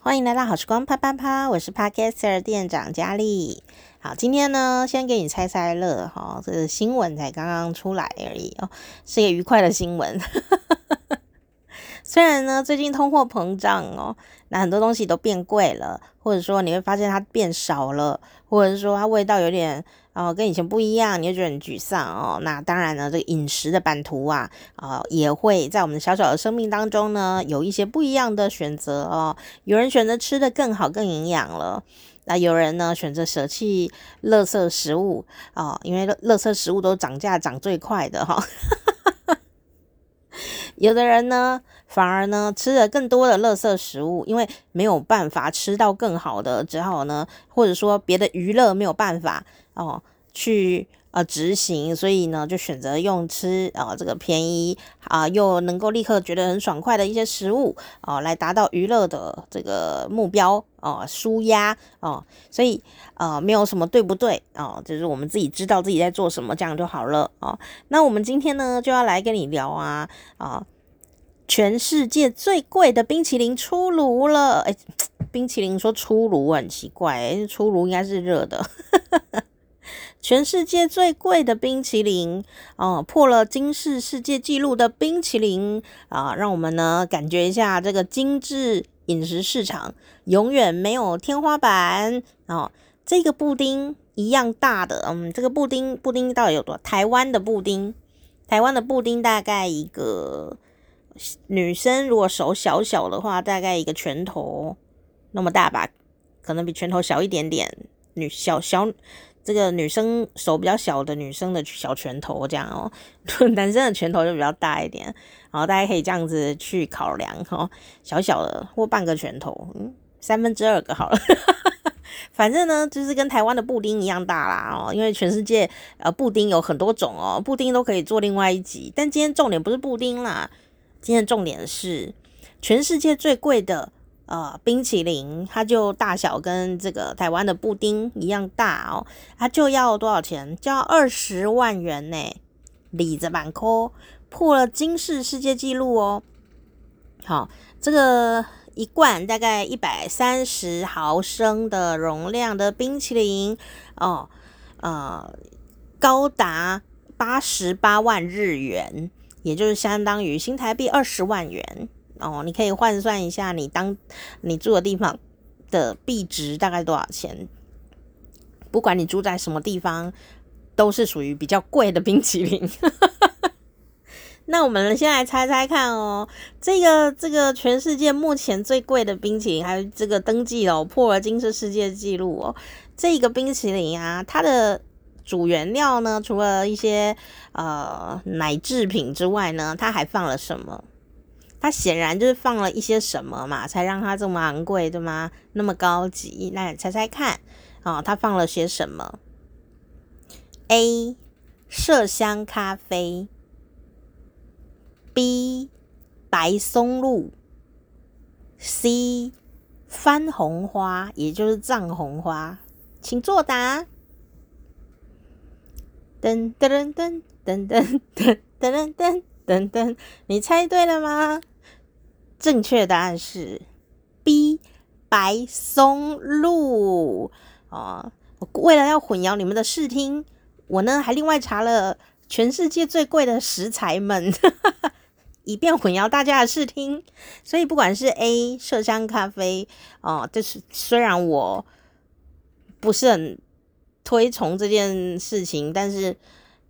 欢迎来到好时光啪啪啪，我是 Podcaster 店长佳丽。好，今天呢，先给你猜猜乐哈，这个新闻才刚刚出来而已哦，是一个愉快的新闻。虽然呢，最近通货膨胀哦，那很多东西都变贵了，或者说你会发现它变少了，或者是说它味道有点哦跟以前不一样，你就觉得很沮丧哦。那当然呢，这个饮食的版图啊，啊、也会在我们小小的生命当中呢，有一些不一样的选择哦。有人选择吃得更好、更营养了，那有人呢选择舍弃垃圾食物啊、哦，因为垃圾食物都涨价涨最快的哈。哦 有的人呢，反而呢吃了更多的垃圾食物，因为没有办法吃到更好的，只好呢，或者说别的娱乐没有办法哦去呃执行，所以呢就选择用吃啊、这个便宜啊又能够立刻觉得很爽快的一些食物哦来达到娱乐的这个目标哦舒压哦，所以呃没有什么对不对哦，就是我们自己知道自己在做什么，这样就好了哦。那我们今天呢就要来跟你聊啊啊。全世界最贵的冰淇淋出炉了！哎，冰淇淋说出炉很奇怪，出炉应该是热的。全世界最贵的冰淇淋哦，破了金氏世界纪录的冰淇淋啊，让我们呢感觉一下这个精致饮食市场永远没有天花板哦。这个布丁一样大的，嗯，这个布丁布丁到底有多？台湾的布丁，台湾的布丁大概一个。女生如果手小小的话，大概一个拳头那么大吧，可能比拳头小一点点。女小小这个女生手比较小的女生的小拳头这样哦，男生的拳头就比较大一点。然后大家可以这样子去考量哦，小小的或半个拳头，嗯，三分之二个好了。反正呢，就是跟台湾的布丁一样大啦哦，因为全世界呃布丁有很多种哦，布丁都可以做另外一集。但今天重点不是布丁啦。今天重点是全世界最贵的呃冰淇淋，它就大小跟这个台湾的布丁一样大哦，它就要多少钱？就要二十万元呢，里子板扣破了金氏世界纪录哦。好，这个一罐大概一百三十毫升的容量的冰淇淋哦，呃，高达八十八万日元。也就是相当于新台币二十万元哦，你可以换算一下，你当你住的地方的币值大概多少钱？不管你住在什么地方，都是属于比较贵的冰淇淋。那我们先来猜猜看哦，这个这个全世界目前最贵的冰淇淋，还有这个登记了破了金氏世界纪录哦，这个冰淇淋啊，它的。主原料呢，除了一些呃奶制品之外呢，它还放了什么？它显然就是放了一些什么嘛，才让它这么昂贵，对吗？那么高级，那你猜猜看啊，它放了些什么？A. 麝香咖啡，B. 白松露，C. 番红花，也就是藏红花，请作答。噔噔噔噔噔噔噔噔噔噔，你猜对了吗？正确答案是 B 白松露哦。为了要混淆你们的视听，我呢还另外查了全世界最贵的食材们，以便混淆大家的视听。所以不管是 A 麝香咖啡哦，就是虽然我不是很。推崇这件事情，但是，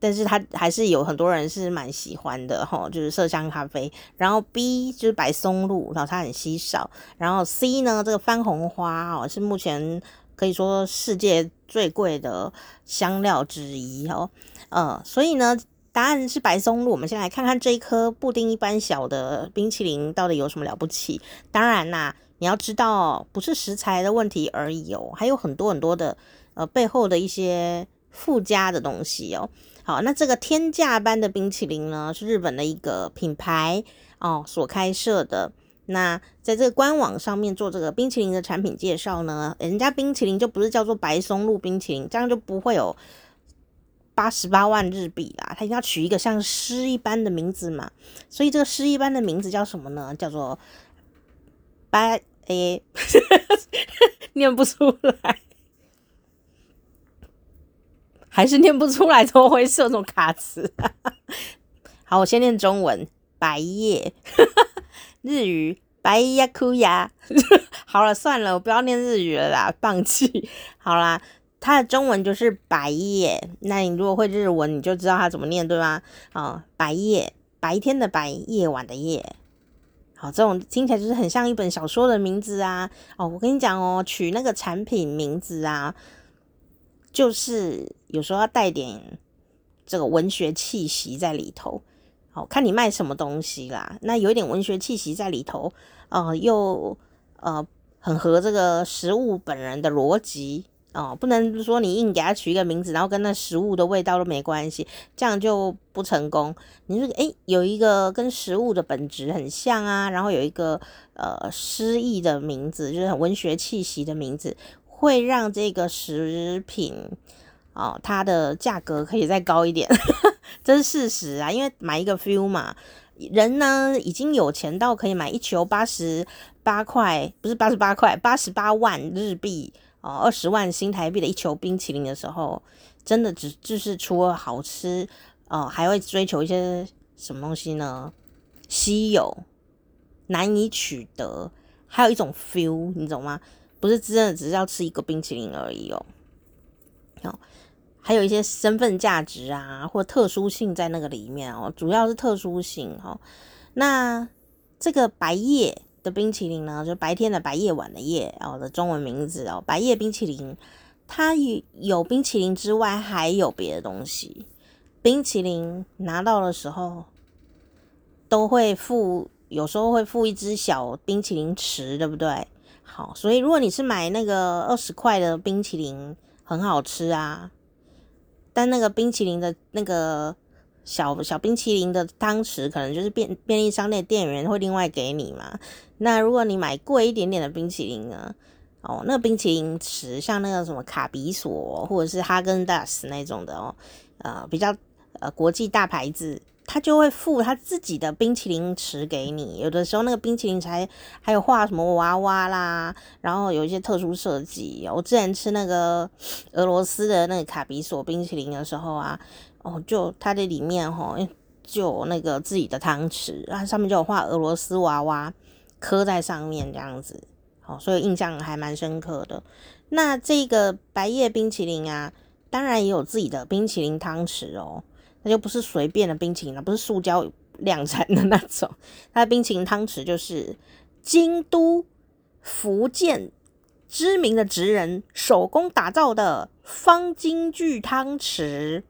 但是他还是有很多人是蛮喜欢的齁，就是麝香咖啡。然后 B 就是白松露，然后它很稀少。然后 C 呢，这个番红花哦，是目前可以说世界最贵的香料之一哦。呃，所以呢，答案是白松露。我们先来看看这一颗布丁一般小的冰淇淋到底有什么了不起。当然啦，你要知道，不是食材的问题而已哦，还有很多很多的。呃，背后的一些附加的东西哦。好，那这个天价般的冰淇淋呢，是日本的一个品牌哦所开设的。那在这个官网上面做这个冰淇淋的产品介绍呢，人家冰淇淋就不是叫做白松露冰淇淋，这样就不会有八十八万日币啦。他一定要取一个像诗一般的名字嘛。所以这个诗一般的名字叫什么呢？叫做白诶，念不出来，还是念不出来？怎么回事？这种卡词？好，我先念中文。白叶，日语白呀哭呀。好了，算了，我不要念日语了啦，放弃。好啦，它的中文就是白叶。那你如果会日文，你就知道它怎么念，对吗？哦，白叶，白天的白，夜晚的夜。好，这种听起来就是很像一本小说的名字啊。哦，我跟你讲哦，取那个产品名字啊，就是有时候要带点这个文学气息在里头。好，看你卖什么东西啦。那有一点文学气息在里头，呃，又呃很合这个食物本人的逻辑。哦，不能说你硬给它取一个名字，然后跟那食物的味道都没关系，这样就不成功。你说，诶，有一个跟食物的本质很像啊，然后有一个呃诗意的名字，就是很文学气息的名字，会让这个食品哦，它的价格可以再高一点，这是事实啊。因为买一个 feel 嘛，人呢已经有钱到可以买一球八十八块，不是八十八块，八十八万日币。哦，二十万新台币的一球冰淇淋的时候，真的只就是除了好吃，哦，还会追求一些什么东西呢？稀有、难以取得，还有一种 feel，你懂吗？不是真的只是要吃一个冰淇淋而已哦。哦，还有一些身份价值啊，或特殊性在那个里面哦，主要是特殊性哦。那这个白叶。的冰淇淋呢，就白天的白，夜晚的夜，哦，的中文名字哦，白叶冰淇淋。它有冰淇淋之外，还有别的东西。冰淇淋拿到的时候，都会附，有时候会附一只小冰淇淋池，对不对？好，所以如果你是买那个二十块的冰淇淋，很好吃啊。但那个冰淇淋的那个。小小冰淇淋的汤匙可能就是便便利商店店员会另外给你嘛。那如果你买贵一点点的冰淇淋呢？哦，那个冰淇淋匙像那个什么卡比索或者是哈根达斯那种的哦，呃，比较呃国际大牌子，他就会附他自己的冰淇淋匙给你。有的时候那个冰淇淋才还有画什么娃娃啦，然后有一些特殊设计。我之前吃那个俄罗斯的那个卡比索冰淇淋的时候啊。哦，就它的里面哈，就那个自己的汤匙，然上面就有画俄罗斯娃娃刻在上面这样子，好，所以印象还蛮深刻的。那这个白叶冰淇淋啊，当然也有自己的冰淇淋汤匙哦，那就不是随便的冰淇淋了，不是塑胶量产的那种，它的冰淇淋汤匙就是京都福建知名的职人手工打造的方金具汤匙。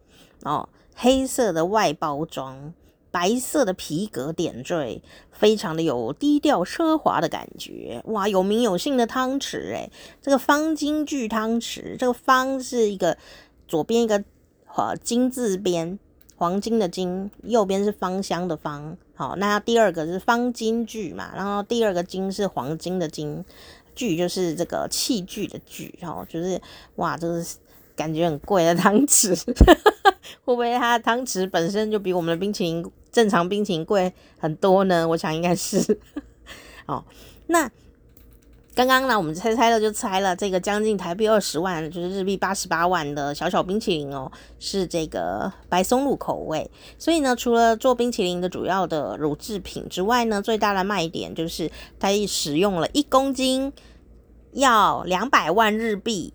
哦，黑色的外包装，白色的皮革点缀，非常的有低调奢华的感觉。哇，有名有姓的汤匙诶，这个方金具汤匙，这个方是一个左边一个呃金字边，黄金的金，右边是芳香的芳。好，那第二个是方金具嘛，然后第二个金是黄金的金，具就是这个器具的具，哈，就是哇，这个。感觉很贵的汤匙，会不会它的汤匙本身就比我们的冰淇淋正常冰淇淋贵很多呢？我想应该是。哦，那刚刚呢，我们猜猜了就猜了，这个将近台币二十万，就是日币八十八万的小小冰淇淋哦，是这个白松露口味。所以呢，除了做冰淇淋的主要的乳制品之外呢，最大的卖点就是它使用了一公斤要两百万日币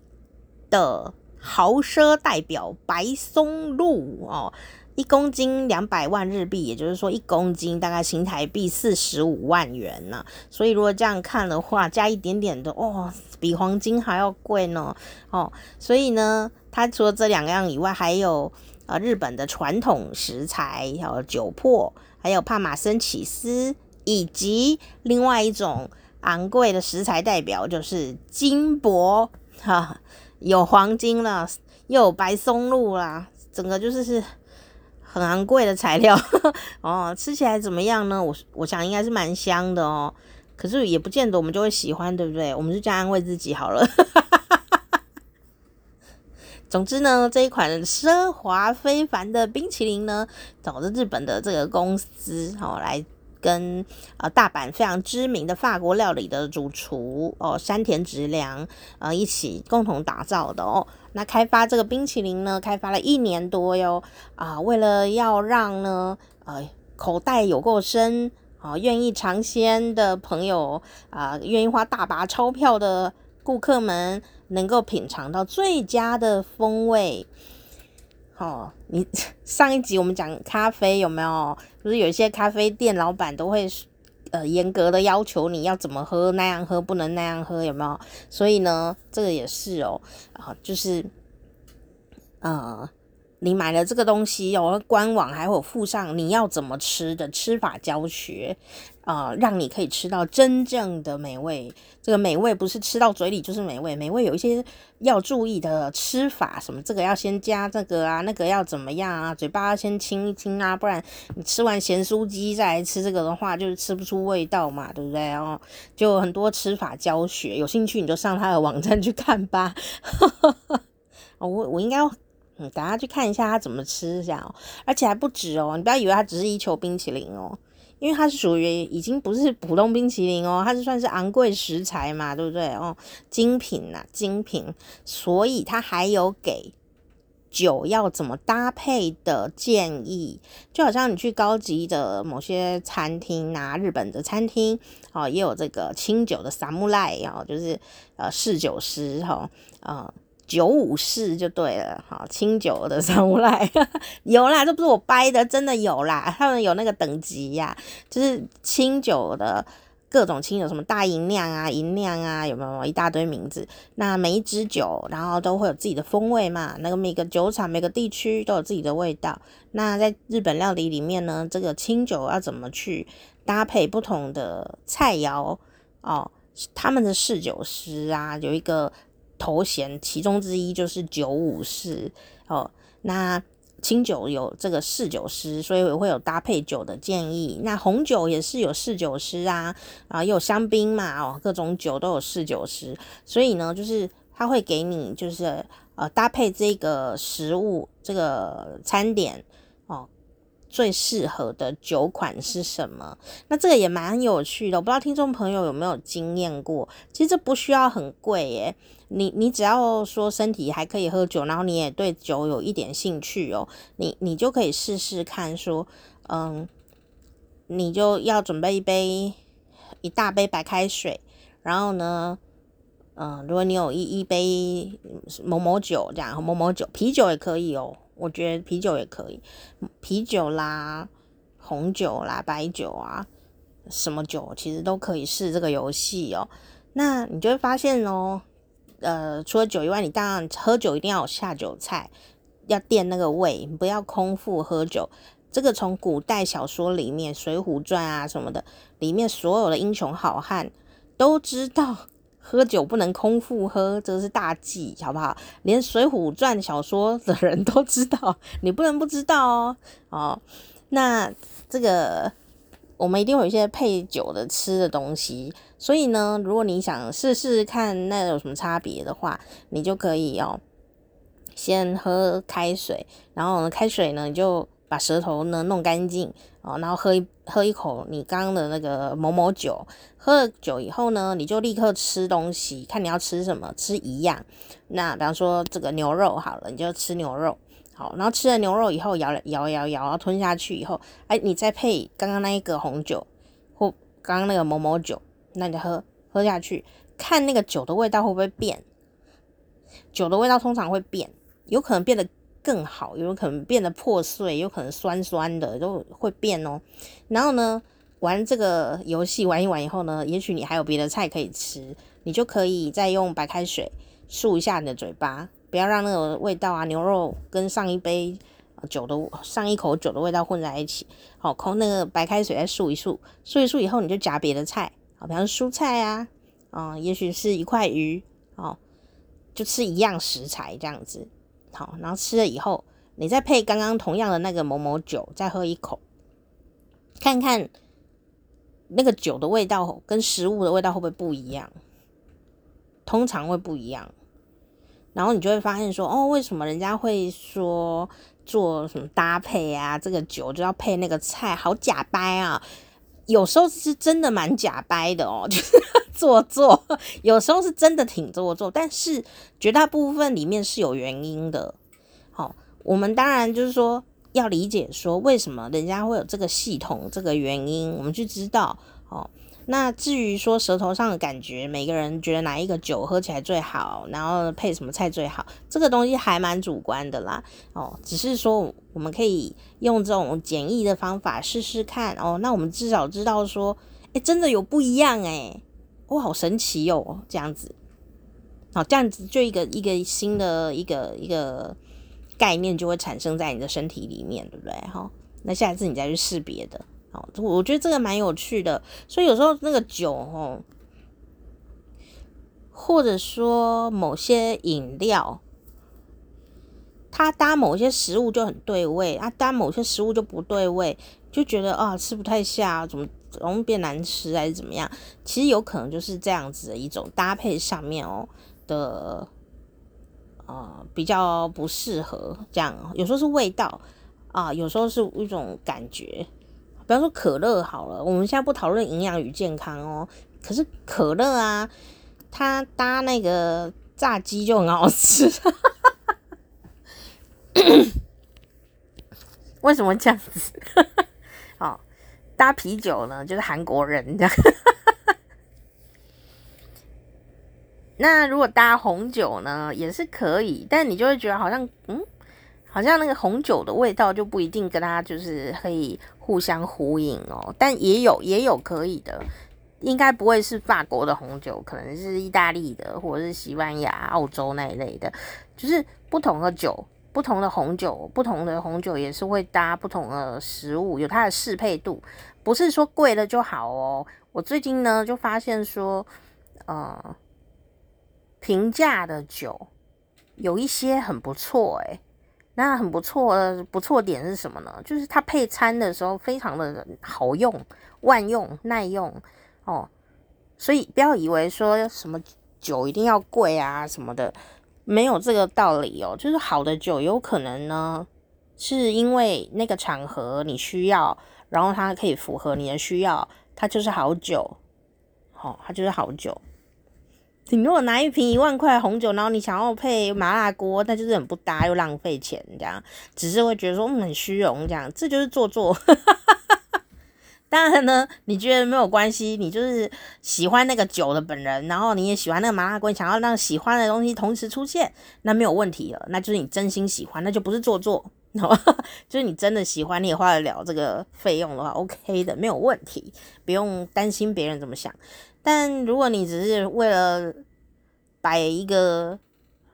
的。豪奢代表白松露哦，一公斤两百万日币，也就是说一公斤大概新台币四十五万元呢。所以如果这样看的话，加一点点的哦，比黄金还要贵呢哦。所以呢，它除了这两样以外，还有呃日本的传统食材，还有酒粕，还有帕玛森起司，以及另外一种昂贵的食材代表就是金箔哈。有黄金了，又有白松露啦，整个就是是很昂贵的材料 哦。吃起来怎么样呢？我我想应该是蛮香的哦，可是也不见得我们就会喜欢，对不对？我们就这样安慰自己好了。总之呢，这一款奢华非凡的冰淇淋呢，找着日本的这个公司哦来跟呃大阪非常知名的法国料理的主厨哦山田直良呃一起共同打造的哦。那开发这个冰淇淋呢，开发了一年多哟啊，为了要让呢呃口袋有够深啊，愿意尝鲜的朋友啊，愿意花大把钞票的顾客们能够品尝到最佳的风味。哦，你 上一集我们讲咖啡有没有？就是有一些咖啡店老板都会呃严格的要求你要怎么喝，那样喝不能那样喝，有没有？所以呢，这个也是哦，啊，就是呃。你买了这个东西哦，官网还会附上你要怎么吃的吃法教学，呃，让你可以吃到真正的美味。这个美味不是吃到嘴里就是美味，美味有一些要注意的吃法，什么这个要先加这个啊，那个要怎么样啊，嘴巴要先清一清啊，不然你吃完咸酥鸡再来吃这个的话，就是吃不出味道嘛，对不对哦？就很多吃法教学，有兴趣你就上他的网站去看吧。我我应该。嗯，等下去看一下它怎么吃一下哦，而且还不止哦，你不要以为它只是一球冰淇淋哦，因为它是属于已经不是普通冰淇淋哦，它是算是昂贵食材嘛，对不对哦？精品呐，精品，所以它还有给酒要怎么搭配的建议，就好像你去高级的某些餐厅啊，日本的餐厅哦，也有这个清酒的萨姆赖哦，就是呃侍酒师哈，呃。九五式就对了，好，清酒的上不来，有啦，这不是我掰的，真的有啦，他们有那个等级呀、就是清酒的各种清酒，什么大吟酿啊、吟酿啊，有没有一大堆名字？那每一支酒，然后都会有自己的风味嘛，那个每个酒厂、每个地区都有自己的味道。那在日本料理里面呢，这个清酒要怎么去搭配不同的菜肴哦？他们的侍酒师啊，有一个。头衔其中之一就是酒武士哦，那清酒有这个侍酒师，所以我会有搭配酒的建议。那红酒也是有侍酒师啊，啊，有香槟嘛，哦，各种酒都有侍酒师，所以呢，就是他会给你就是呃搭配这个食物这个餐点。最适合的酒款是什么？那这个也蛮有趣的，我不知道听众朋友有没有经验过。其实这不需要很贵耶，你你只要说身体还可以喝酒，然后你也对酒有一点兴趣哦，你你就可以试试看，说，嗯，你就要准备一杯一大杯白开水，然后呢，嗯，如果你有一一杯某某酒这样，某某酒啤酒也可以哦。我觉得啤酒也可以，啤酒啦、红酒啦、白酒啊，什么酒其实都可以试这个游戏哦。那你就会发现哦，呃，除了酒以外，你当然喝酒一定要有下酒菜，要垫那个胃，不要空腹喝酒。这个从古代小说里面《水浒传》啊什么的，里面所有的英雄好汉都知道。喝酒不能空腹喝，这是大忌，好不好？连《水浒传》小说的人都知道，你不能不知道哦。哦，那这个我们一定会有一些配酒的吃的东西，所以呢，如果你想试试看那有什么差别的话，你就可以哦，先喝开水，然后呢，开水呢你就。把舌头呢弄干净哦，然后喝一喝一口你刚刚的那个某某酒，喝了酒以后呢，你就立刻吃东西，看你要吃什么，吃一样。那比方说这个牛肉好了，你就吃牛肉，好，然后吃了牛肉以后咬咬咬咬，然后吞下去以后，哎，你再配刚刚那一个红酒或刚刚那个某某酒，那你就喝喝下去，看那个酒的味道会不会变？酒的味道通常会变，有可能变得。更好，有可能变得破碎，有可能酸酸的都会变哦。然后呢，玩这个游戏玩一玩以后呢，也许你还有别的菜可以吃，你就可以再用白开水漱一下你的嘴巴，不要让那个味道啊，牛肉跟上一杯酒的上一口酒的味道混在一起。好，空那个白开水再漱一漱，漱一漱以后你就夹别的菜，好，比方说蔬菜啊，啊、嗯，也许是一块鱼，哦，就吃一样食材这样子。好，然后吃了以后，你再配刚刚同样的那个某某酒，再喝一口，看看那个酒的味道跟食物的味道会不会不一样？通常会不一样。然后你就会发现说，哦，为什么人家会说做什么搭配啊？这个酒就要配那个菜，好假掰啊！有时候是真的蛮假掰的哦，就是做作，有时候是真的挺做作，但是绝大部分里面是有原因的。好、哦，我们当然就是说要理解说为什么人家会有这个系统，这个原因，我们去知道哦。那至于说舌头上的感觉，每个人觉得哪一个酒喝起来最好，然后配什么菜最好，这个东西还蛮主观的啦。哦，只是说我们可以用这种简易的方法试试看哦。那我们至少知道说，诶，真的有不一样诶，哇，好神奇、哦，这样子，好，这样子就一个一个新的一个一个概念就会产生在你的身体里面，对不对？哈，那下一次你再去试别的。好我觉得这个蛮有趣的，所以有时候那个酒哦，或者说某些饮料，它搭某些食物就很对味，啊，搭某些食物就不对味，就觉得啊吃不太下，怎么容易变难吃还是怎么样？其实有可能就是这样子的一种搭配上面哦的，呃，比较不适合这样。有时候是味道啊，有时候是一种感觉。比方说可乐好了，我们现在不讨论营养与健康哦。可是可乐啊，它搭那个炸鸡就很好吃。为什么这样子？搭啤酒呢，就是韩国人这样。那如果搭红酒呢，也是可以，但你就会觉得好像，嗯，好像那个红酒的味道就不一定跟它就是可以。互相呼应哦，但也有也有可以的，应该不会是法国的红酒，可能是意大利的，或者是西班牙、澳洲那一类的，就是不同的酒，不同的红酒，不同的红酒也是会搭不同的食物，有它的适配度，不是说贵了就好哦。我最近呢就发现说，呃，平价的酒有一些很不错诶。那很不错不错点是什么呢？就是它配餐的时候非常的好用、万用、耐用哦。所以不要以为说什么酒一定要贵啊什么的，没有这个道理哦。就是好的酒有可能呢，是因为那个场合你需要，然后它可以符合你的需要，它就是好酒。好、哦，它就是好酒。你如果拿一瓶一万块红酒，然后你想要配麻辣锅，那就是很不搭又浪费钱，这样只是会觉得说嗯很虚荣，这样这就是做作。当然呢，你觉得没有关系，你就是喜欢那个酒的本人，然后你也喜欢那个麻辣锅，想要让喜欢的东西同时出现，那没有问题了，那就是你真心喜欢，那就不是做作，就是你真的喜欢，你也花得了这个费用的话，OK 的，没有问题，不用担心别人怎么想。但如果你只是为了摆一个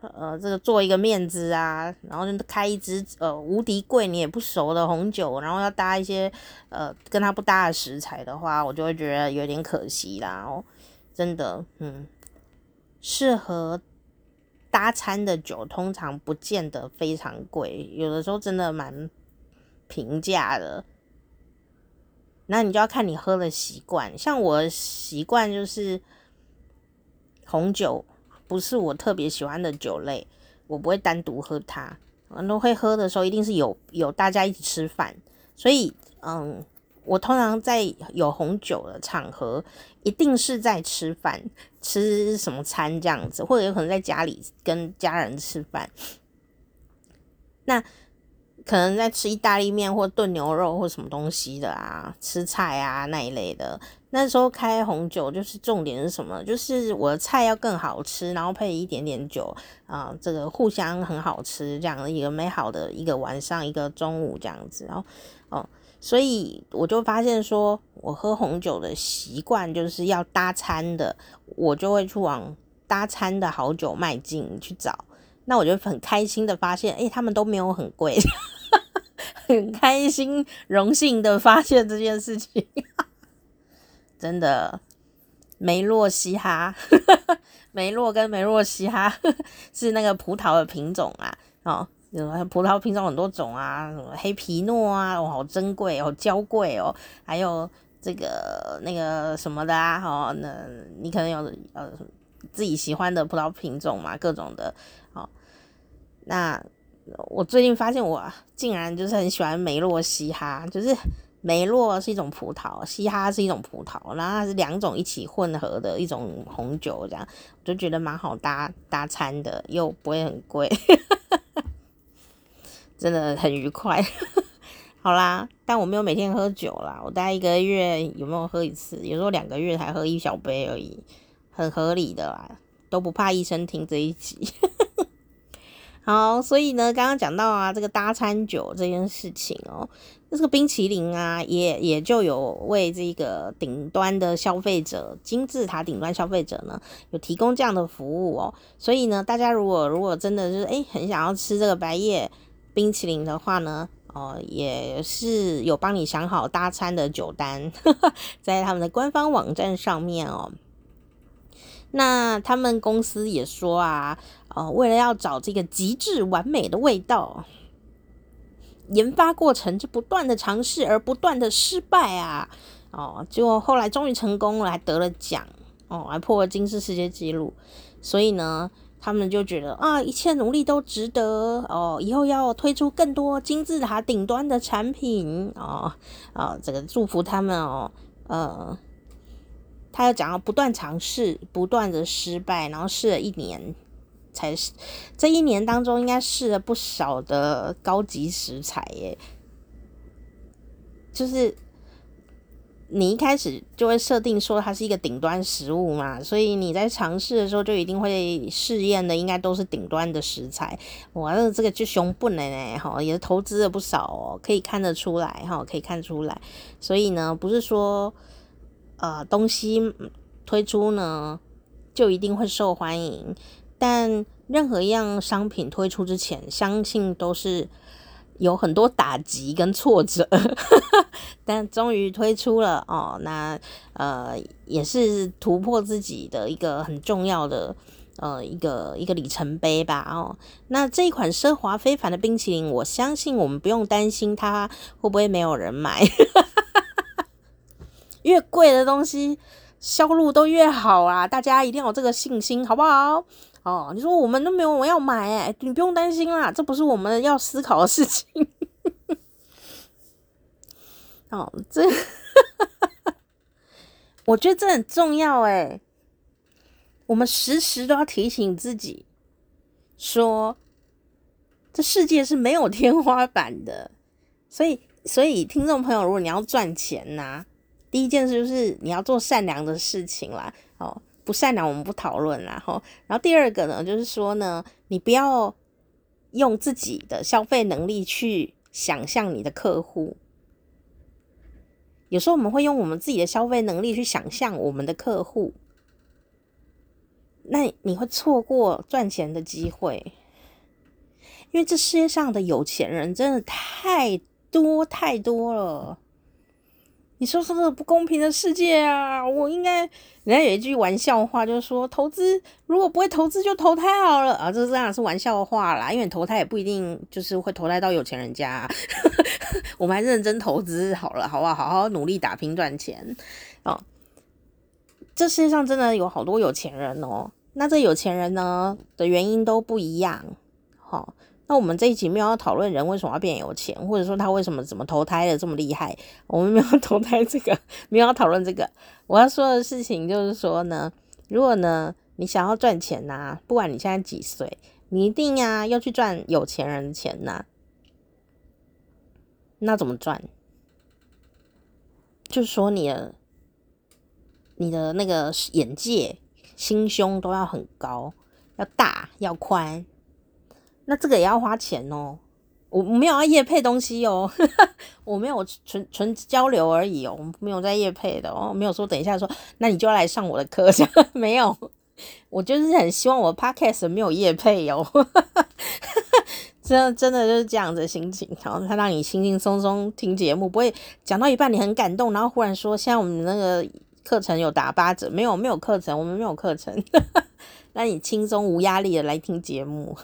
呃，这个做一个面子啊，然后就开一支呃无敌贵你也不熟的红酒，然后要搭一些呃跟它不搭的食材的话，我就会觉得有点可惜啦哦，真的，嗯，适合搭餐的酒通常不见得非常贵，有的时候真的蛮平价的。那你就要看你喝的习惯，像我习惯就是红酒不是我特别喜欢的酒类，我不会单独喝它。我都会喝的时候，一定是有有大家一起吃饭，所以嗯，我通常在有红酒的场合，一定是在吃饭，吃什么餐这样子，或者有可能在家里跟家人吃饭。那。可能在吃意大利面或炖牛肉或什么东西的啊，吃菜啊那一类的。那时候开红酒就是重点是什么？就是我的菜要更好吃，然后配一点点酒啊，这个互相很好吃，这样一个美好的一个晚上，一个中午这样子。然后哦，所以我就发现说，我喝红酒的习惯就是要搭餐的，我就会去往搭餐的好酒迈进去找。那我就很开心的发现，哎、他们都没有很贵，很开心、荣幸的发现这件事情，真的，梅洛西哈，梅洛跟梅洛西哈是那个葡萄的品种啊，哦，葡萄品种很多种啊，什么黑皮诺啊，哦，好珍贵哦，娇贵哦，还有这个那个什么的啊，哦，那你可能有呃自己喜欢的葡萄品种嘛，各种的，哦。那我最近发现我竟然就是很喜欢梅洛西哈，就是梅洛是一种葡萄，西哈是一种葡萄，然后它是两种一起混合的一种红酒，这样我就觉得蛮好搭搭餐的，又不会很贵，真的很愉快。好啦，但我没有每天喝酒啦，我大概一个月有没有喝一次？有时候两个月才喝一小杯而已，很合理的啦，都不怕医生听这一集。好，所以呢，刚刚讲到啊，这个搭餐酒这件事情哦，那这个冰淇淋啊，也也就有为这个顶端的消费者，金字塔顶端消费者呢，有提供这样的服务哦。所以呢，大家如果如果真的就是诶很想要吃这个白叶冰淇淋的话呢，哦，也是有帮你想好搭餐的酒单，在他们的官方网站上面哦。那他们公司也说啊。哦，为了要找这个极致完美的味道，研发过程就不断的尝试而不断的失败啊！哦，结果后来终于成功了，还得了奖哦，还破了金氏世界纪录。所以呢，他们就觉得啊，一切努力都值得哦，以后要推出更多金字塔顶端的产品哦，哦，这个祝福他们哦，呃，他要讲要不断尝试，不断的失败，然后试了一年。才是这一年当中，应该试了不少的高级食材耶。就是你一开始就会设定说它是一个顶端食物嘛，所以你在尝试的时候就一定会试验的，应该都是顶端的食材。哇，这个就熊不能哎哈，也是投资了不少哦，可以看得出来哈，可以看出来。所以呢，不是说呃东西推出呢就一定会受欢迎。但任何一样商品推出之前，相信都是有很多打击跟挫折，但终于推出了哦，那呃也是突破自己的一个很重要的呃一个一个里程碑吧哦。那这一款奢华非凡的冰淇淋，我相信我们不用担心它会不会没有人买，越贵的东西销路都越好啊，大家一定要有这个信心，好不好？哦，你说我们都没有我要买哎，你不用担心啦，这不是我们要思考的事情。哦，这 我觉得这很重要哎，我们时时都要提醒自己，说这世界是没有天花板的。所以，所以听众朋友，如果你要赚钱呐、第一件事就是你要做善良的事情啦。不善良，我们不讨论啦。吼，然后第二个呢，就是说呢，你不要用自己的消费能力去想象你的客户。有时候我们会用我们自己的消费能力去想象我们的客户，那你会错过赚钱的机会。因为这世界上的有钱人真的太多太多了。你说说这不公平的世界啊！我应该，人家有一句玩笑话，就是说投资如果不会投资就投胎好了啊！这当然是玩笑话啦，因为投胎也不一定就是会投胎到有钱人家。我们还认真投资好了，好不好？好好努力打拼赚钱哦。这世界上真的有好多有钱人哦，那这有钱人呢的原因都不一样，好、哦。那我们这一集没有要讨论人为什么要变有钱，或者说他为什么怎么投胎的这么厉害，我们没有投胎这个，没有要讨论这个。我要说的事情就是说呢，如果呢你想要赚钱呐、不管你现在几岁，你一定呀要去赚有钱人的钱呐、那怎么赚？就是说你的你的那个眼界、心胸都要很高，要大，要宽。那这个也要花钱哦，我没有要夜配东西哦，我没有纯纯交流而已哦，我们没有在夜配的哦，没有说等一下说，那你就要来上我的课，没有，我就是很希望我的 podcast 没有夜配哦，真的真的就是这样子心情，然后他让你轻轻松松听节目，不会讲到一半你很感动，然后忽然说，现在我们那个课程有打八折，没有没有课程，我们没有课程，让你轻松无压力的来听节目。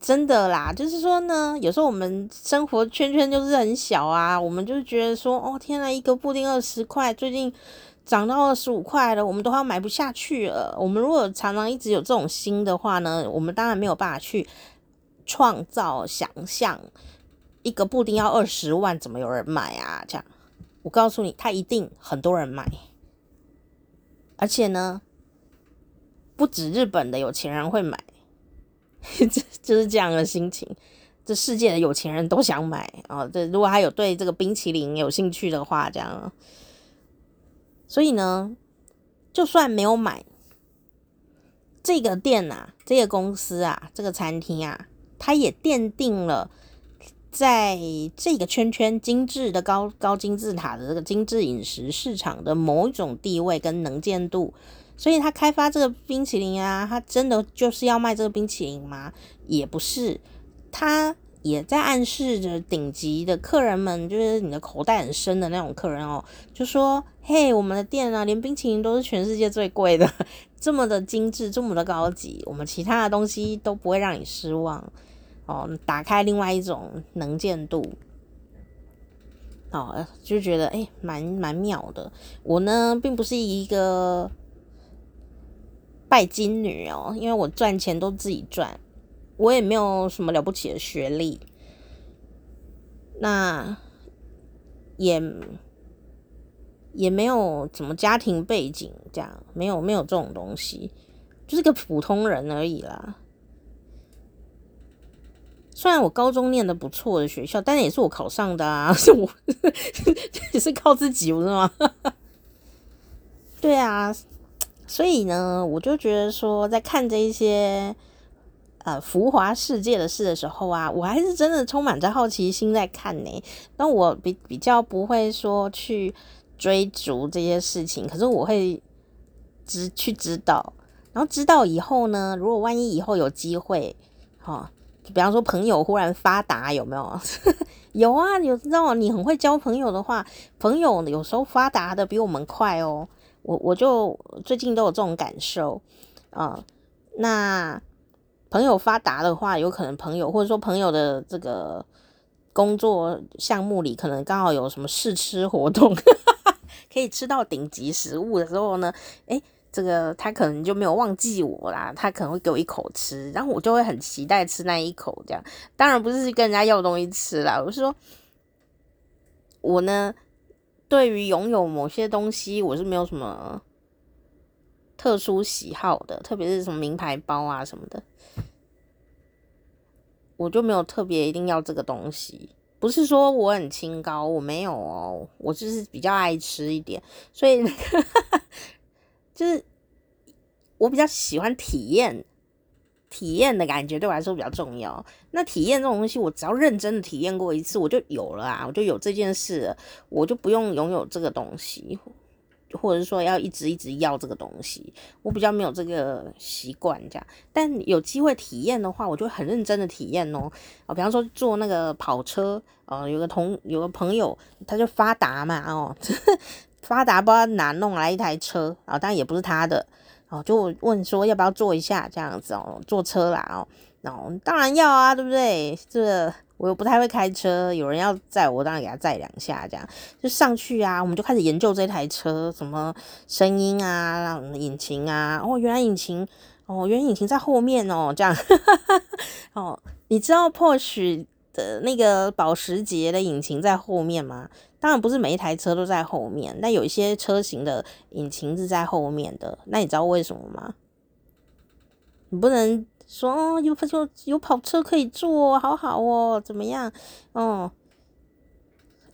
真的啦，就是说呢，有时候我们生活圈圈就是很小啊，我们就觉得说，哦天呐，一个布丁二十块，最近涨到二十五块了，我们都要买不下去了。我们如果常常一直有这种心的话呢，我们当然没有办法去创造、想象一个布丁要二十万，怎么有人买啊？这样，我告诉你，他一定很多人买，而且呢，不止日本的有钱人会买，就就是这样的心情。这世界的有钱人都想买哦。这，如果他有对这个冰淇淋有兴趣的话，这样。所以呢，就算没有买这个店啊，这个公司啊，这个餐厅啊，它也奠定了。在这个圈圈精致的高高金字塔的这个精致饮食市场的某一种地位跟能见度，所以他开发这个冰淇淋啊，他真的就是要卖这个冰淇淋吗？也不是，他也在暗示着顶级的客人们，就是你的口袋很深的那种客人哦，就说：“嘿，我们的店啊，连冰淇淋都是全世界最贵的，这么的精致，这么的高级，我们其他的东西都不会让你失望。”哦，打开另外一种能见度，哦，就觉得诶，蛮蛮妙的。我呢，并不是一个拜金女哦，因为我赚钱都自己赚，我也没有什么了不起的学历，那也也没有什么家庭背景，这样没有没有这种东西，就是个普通人而已啦。虽然我高中念的不错的学校，但也是我考上的啊，是我也 是靠自己，不是吗？对啊，所以呢，我就觉得说，在看这一些呃浮华世界的事的时候啊，我还是真的充满着好奇心在看呢。那我比比较不会说去追逐这些事情，可是我会知去知道，然后知道以后呢，如果万一以后有机会，哈。比方说，朋友忽然发达，有没有？有啊，有知道你很会交朋友的话，朋友有时候发达的比我们快哦。我我就最近都有这种感受啊、嗯。那朋友发达的话，有可能朋友或者说朋友的这个工作项目里，可能刚好有什么试吃活动，可以吃到顶级食物的时候呢，诶这个他可能就没有忘记我啦，他可能会给我一口吃，然后我就会很期待吃那一口。这样当然不是跟人家要东西吃啦，我是说，我呢对于拥有某些东西，我是没有什么特殊喜好的，特别是什么名牌包啊什么的，我就没有特别一定要这个东西。不是说我很清高，我没有哦，我就是比较爱吃一点，所以。就是我比较喜欢体验，体验的感觉对我来说比较重要。那体验这种东西，我只要认真的体验过一次，我就有了啊，我就有这件事，我就不用拥有这个东西，或者是说要一直一直要这个东西。我比较没有这个习惯这样。但有机会体验的话，我就很认真的体验哦。啊，比方说坐那个跑车，呃，有个同有个朋友，他就发达嘛，哦。发达不知道哪弄来一台车啊，当然也不是他的哦，就问说要不要坐一下这样子哦，坐车啦哦，那当然要啊，对不对？这我又不太会开车，有人要载我，当然给他载两下，这样就上去啊，我们就开始研究这台车，什么声音啊，引擎啊，哦，原来引擎哦，原来引擎在后面哦，这样 哦，你知道 Porsche 的那个保时捷的引擎在后面吗？当然不是每一台车都在后面，那有一些车型的引擎是在后面的。那你知道为什么吗？你不能说哦，有有有跑车可以坐，好好哦，怎么样？哦，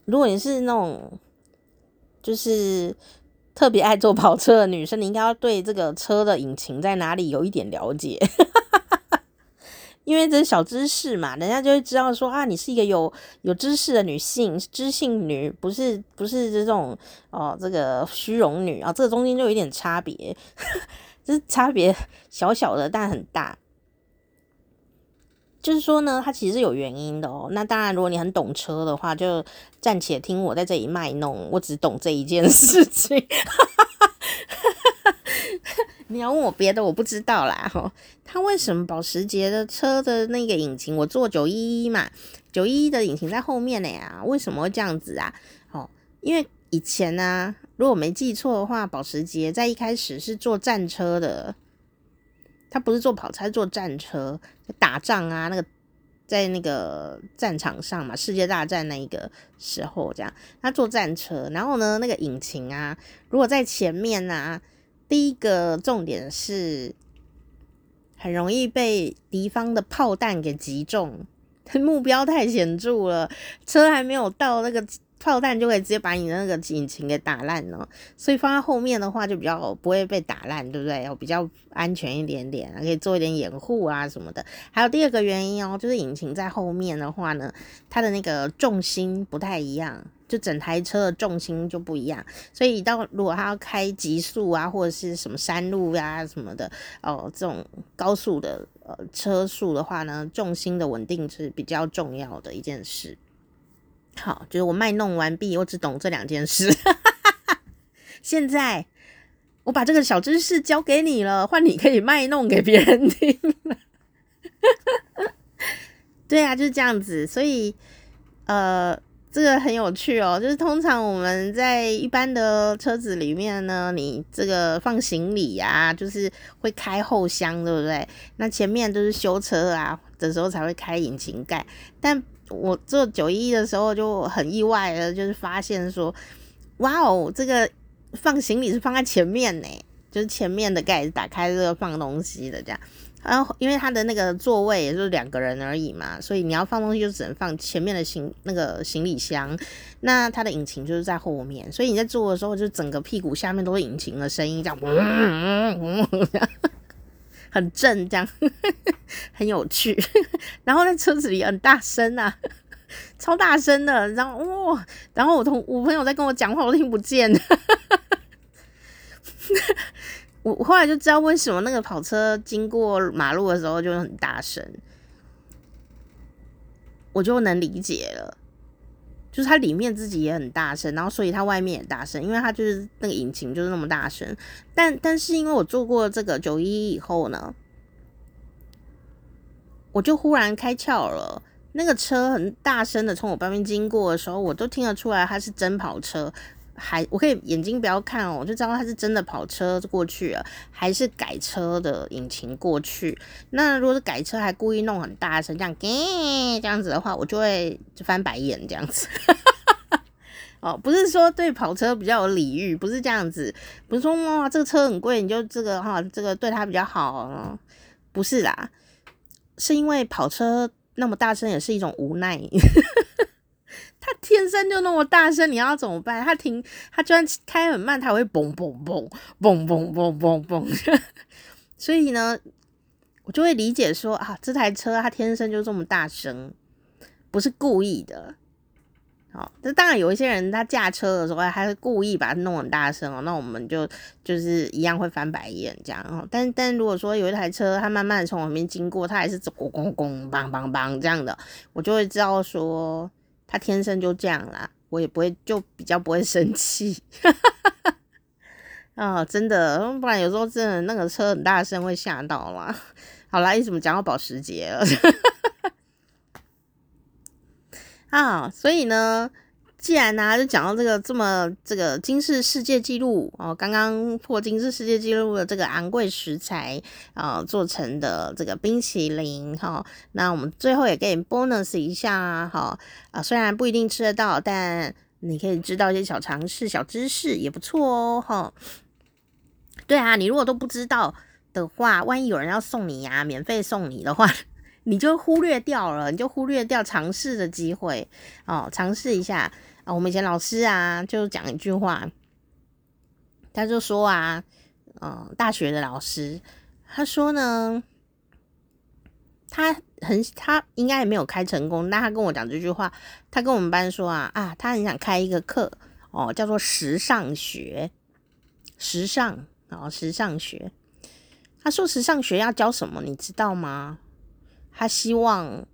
如果你是那种就是特别爱坐跑车的女生，你应该要对这个车的引擎在哪里有一点了解。因为这是小知识嘛，人家就会知道说啊，你是一个有有知识的女性，知性女，不是不是这种哦，这个虚荣女啊，这个中间就有点差别，就是差别小小的，但很大。就是说呢，它其实是有原因的哦。那当然，如果你很懂车的话，就暂且听我在这里卖弄，我只懂这一件事情。你要问我别的，我不知道啦。吼，他为什么保时捷的车的那个引擎，我坐九一一嘛，九一一的引擎在后面呢呀？为什么会这样子啊？哦，因为以前呢、啊，如果没记错的话，保时捷在一开始是做战车的，他不是做跑车，是做战车，打仗啊，那个在那个战场上嘛，世界大战那一个时候这样，他坐战车，然后呢，那个引擎啊，如果在前面啊，第一个重点是很容易被敌方的炮弹给击中，目标太显著了，车还没有到那个。炮弹就可以直接把你的那个引擎给打烂了，所以放在后面的话就比较不会被打烂，对不对？比较安全一点点，可以做一点掩护啊什么的。还有第二个原因哦，就是引擎在后面的话呢，它的那个重心不太一样，就整台车的重心就不一样。所以到如果它要开极速啊，或者是什么山路呀、什么的哦，这种高速的呃车速的话呢，重心的稳定是比较重要的一件事。好，就是我卖弄完毕，我只懂这两件事。现在我把这个小知识交给你了，换你可以卖弄给别人听了。对啊，就是这样子。所以，呃，这个很有趣哦。就是通常我们在一般的车子里面呢，你这个放行李啊，就是会开后箱，对不对？那前面都是修车啊的时候才会开引擎盖，但。我做九一一的时候就很意外的，就是发现说，哇哦，这个放行李是放在前面呢，就是前面的盖子打开，这个放东西的这样。然后因为他的那个座位也就是两个人而已嘛，所以你要放东西就只能放前面的行那个行李箱。那他的引擎就是在后面，所以你在坐的时候就整个屁股下面都是引擎的声音，这样，嗯嗯嗯这样。很正，这样 很有趣。然后在车子里很大声啊，超大声的。然后哇、哦，然后我同我朋友在跟我讲话，我听不见。我后来就知道为什么那个跑车经过马路的时候就很大声，我就能理解了。就是它里面自己也很大声，然后所以它外面也大声，因为它就是那个引擎就是那么大声。但但是因为我做过这个九一一以后呢，我就忽然开窍了。那个车很大声的从我旁边经过的时候，我都听得出来它是真跑车。还我可以眼睛不要看哦，我就知道它是真的跑车过去了，还是改车的引擎过去。那如果是改车，还故意弄很大声，这样给，这样子的话，我就会翻白眼这样子。哦，不是说对跑车比较有礼遇，不是这样子，不是说哇这个车很贵，你就这个哈这个对它比较好哦，不是啦，是因为跑车那么大声也是一种无奈。他天生就那么大声，你要怎么办？他停，他就算开很慢，他会嘣嘣嘣嘣嘣嘣嘣嘣。所以呢，我就会理解说啊，这台车它天生就这么大声，不是故意的。好，这当然有一些人他驾车的时候他是故意把它弄很大声哦，那我们就就是一样会翻白眼这样哦。但但如果说有一台车它慢慢从我旁边经过，它还是走咣咣咣梆梆梆这样的，我就会知道说。他天生就这样啦，我也不会，就比较不会生气。啊、真的，不然有时候真的那个车很大声会吓到啦。好啦，你怎么讲到保时捷了？啊，所以呢。既然呢、就讲到这个这么这个金氏世界纪录哦，刚刚破金氏世界纪录的这个昂贵食材啊、做成的这个冰淇淋哈、哦，那我们最后也给你 bonus 一下哈啊、虽然不一定吃得到，但你可以知道一些小常识、小知识也不错哦哈、哦。对啊，你如果都不知道的话，万一有人要送你呀、免费送你的话。你就忽略掉了，你就忽略掉尝试的机会哦，尝试一下啊！我们以前老师啊，就讲一句话，他就说啊，嗯，大学的老师，他说呢，他很他应该也没有开成功，但他跟我讲这句话，他跟我们班说啊啊，他很想开一个课哦，叫做时尚学，时尚哦，时尚学。他说时尚学要教什么，你知道吗？他希望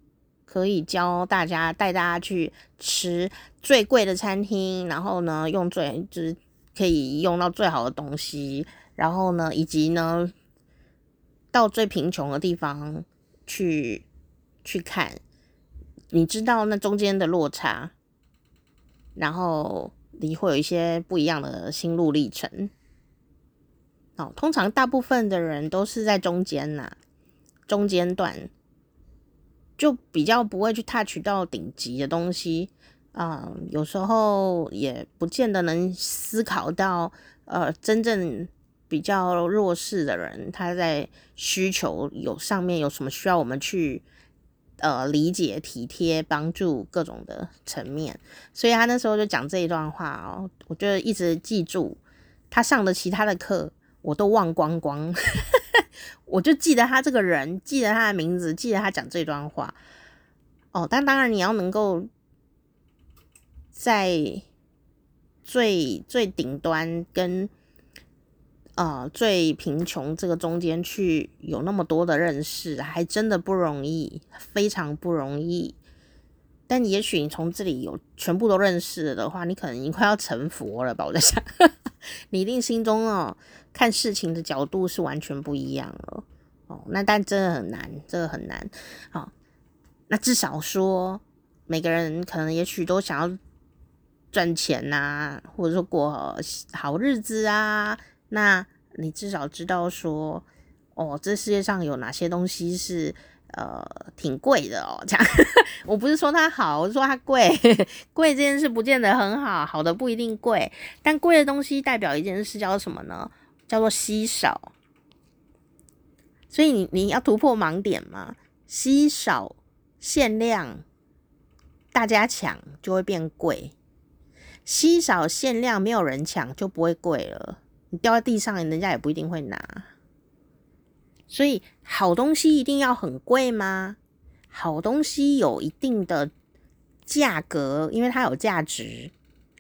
可以教大家，带大家去吃最贵的餐厅，然后呢，用最就是可以用到最好的东西，然后呢，以及呢，到最贫穷的地方去去看，你知道那中间的落差，然后你会有一些不一样的心路历程。哦，通常大部分的人都是在中间呐，中间段。就比较不会去 touch 到顶级的东西啊、有时候也不见得能思考到呃真正比较弱势的人他在需求有上面有什么需要我们去呃理解、体贴、帮助各种的层面，所以他那时候就讲这一段话哦，我就一直记住，他上的其他的课我都忘光光。我就记得他这个人，记得他的名字，记得他讲这段话。哦，但当然你要能够在最最顶端跟呃最贫穷这个中间去有那么多的认识，还真的不容易，非常不容易。但也许你从这里有全部都认识了的话，你可能已经快要成佛了吧？我在想，你一定心中哦。看事情的角度是完全不一样了哦，那但真的很难，这个很难。好、那至少说每个人可能也许都想要赚钱呐、或者说过好日子啊。那你至少知道说，哦，这世界上有哪些东西是呃挺贵的哦。这样，我不是说它好，我是说它贵。贵这件事不见得很好，好的不一定贵，但贵的东西代表一件事叫什么呢？叫做稀少，所以你你要突破盲点嘛，稀少、限量，大家抢就会变贵；稀少、限量，没有人抢就不会贵了。你掉在地上，人家也不一定会拿。所以好东西一定要很贵吗？好东西有一定的价格，因为它有价值。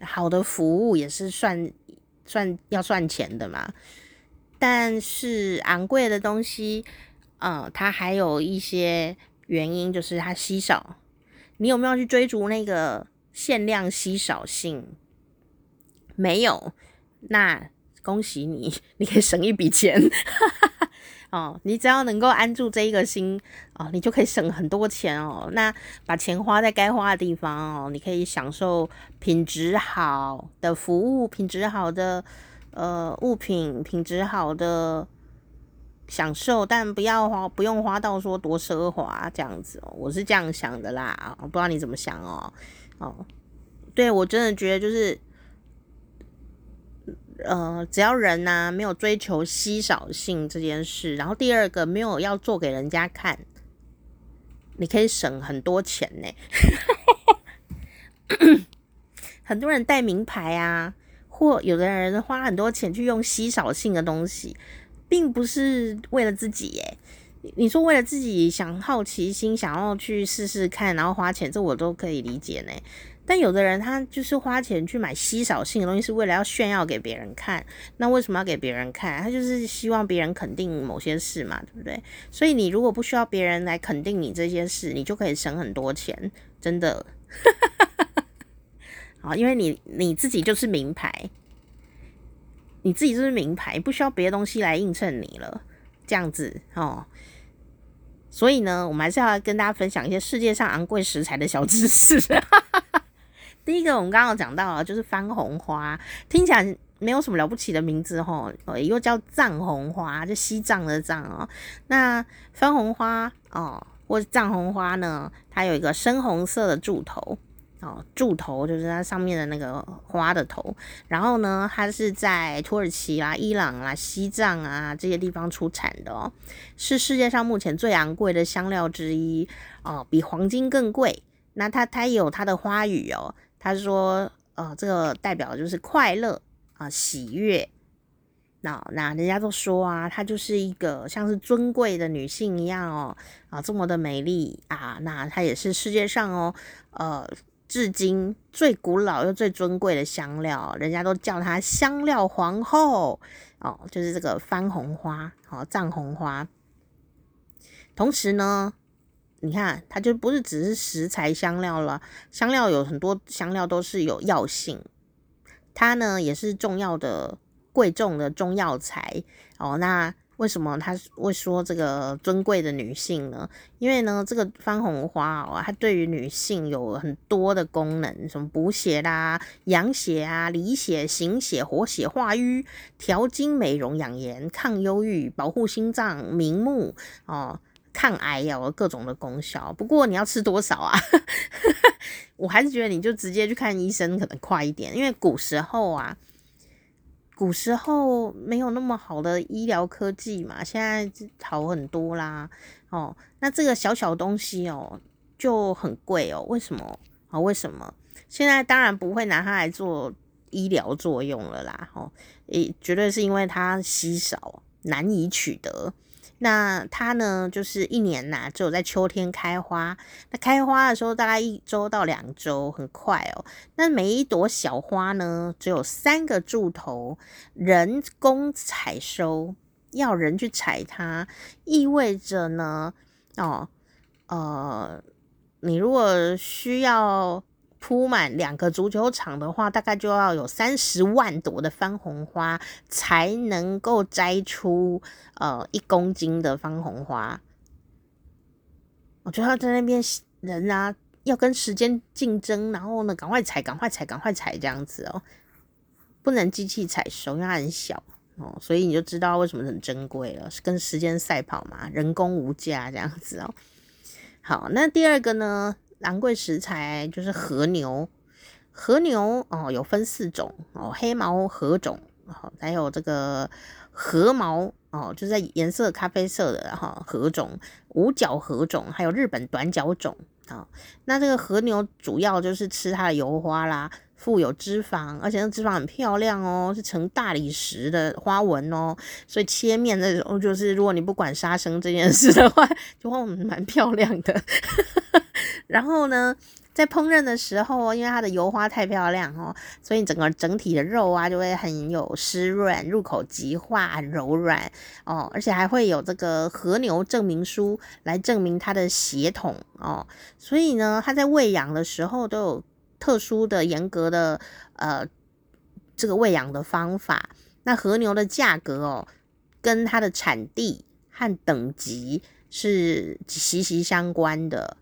好的服务也是算。算要算钱的嘛，但是昂贵的东西，呃，它还有一些原因，就是它稀少。你有没有去追逐那个限量稀少性？没有，那恭喜你，你可以省一笔钱。哦，你只要能够安住这一个心哦，你就可以省很多钱哦。那把钱花在该花的地方哦，你可以享受品质好的服务，品质好的呃物品，品质好的享受，但不要花，不用花到说多奢华这样子哦。我是这样想的啦，我不知道你怎么想哦。哦，对，我真的觉得就是。呃，只要人呐、没有追求稀少性这件事，然后第二个没有要做给人家看，你可以省很多钱呢。很多人戴名牌啊，或有的人花很多钱去用稀少性的东西，并不是为了自己耶。你说为了自己想好奇心，想要去试试看，然后花钱，这我都可以理解呢。但有的人他就是花钱去买稀少性的东西，是为了要炫耀给别人看。那为什么要给别人看？他就是希望别人肯定某些事嘛，对不对？所以你如果不需要别人来肯定你这些事，你就可以省很多钱，真的。好，因为你你自己就是名牌，你自己就是名牌，不需要别的东西来映衬你了，这样子哦。所以呢，我们还是要跟大家分享一些世界上昂贵食材的小知识。第一个，我们刚刚有讲到啊，就是番红花，听起来没有什么了不起的名字吼，又叫藏红花，就西藏的藏哦。那番红花哦，或者藏红花呢，它有一个深红色的柱头哦，柱头就是它上面的那个花的头。然后呢，它是在土耳其啦、伊朗啦、西藏啊这些地方出产的哦，是世界上目前最昂贵的香料之一哦，比黄金更贵。那它它有它的花语哦。他说：“呃，这个代表就是快乐啊，喜悦。那那人家都说啊，她就是一个像是尊贵的女性一样哦，啊，这么的美丽啊。那她也是世界上哦，呃，至今最古老又最尊贵的香料，人家都叫她香料皇后哦，就是这个番红花，好，藏红花。同时呢。”你看，它就不是只是食材香料了，香料有很多香料都是有药性，它呢也是重要的、贵重的中药材哦。那为什么它会说这个尊贵的女性呢？因为呢，这个番红花哦，它对于女性有很多的功能，什么补血啦、养血啊、理血、行血、活血化瘀、调经、美容养颜、抗忧郁、保护心脏、明目哦。抗癌有各种的功效。不过你要吃多少啊？我还是觉得你就直接去看医生可能快一点，因为古时候啊，古时候没有那么好的医疗科技嘛，现在好很多啦。哦，那这个小小东西哦就很贵哦，为什么啊？哦，为什么？现在当然不会拿它来做医疗作用了啦。哦，诶，绝对是因为它稀少，难以取得。那它呢，就是一年呐、只有在秋天开花。那开花的时候大概一周到两周，很快哦。那每一朵小花呢，只有三个柱头，人工采收，要人去采它，意味着呢，哦，呃，你如果需要。铺满两个足球场的话，大概就要有三十万朵的番红花才能够摘出呃一公斤的番红花。我觉得在那边人啊，要跟时间竞争，然后呢，赶快采，赶快采，赶快采这样子哦，不能机器采收，因为它很小哦，所以你就知道为什么很珍贵了，是跟时间赛跑嘛，人工无价这样子哦。好，那第二个呢？昂贵食材就是和牛，和牛哦，有分四种哦，黑毛和种，还有这个和毛哦，就是在颜色咖啡色的哈和种，五角和种，还有日本短角种啊、那这个和牛主要就是吃它的油花啦，富有脂肪，而且那脂肪很漂亮哦，是呈大理石的花纹哦，所以切面的时候就是，如果你不管杀生这件事的话，就会蛮漂亮的。然后呢，在烹饪的时候，因为它的油花太漂亮哦，所以整个整体的肉啊就会很有湿润，入口即化，柔软哦，而且还会有这个和牛证明书来证明它的血统哦。所以呢，它在喂养的时候都有特殊的、严格的呃这个喂养的方法。那和牛的价格哦，跟它的产地和等级是息息相关的。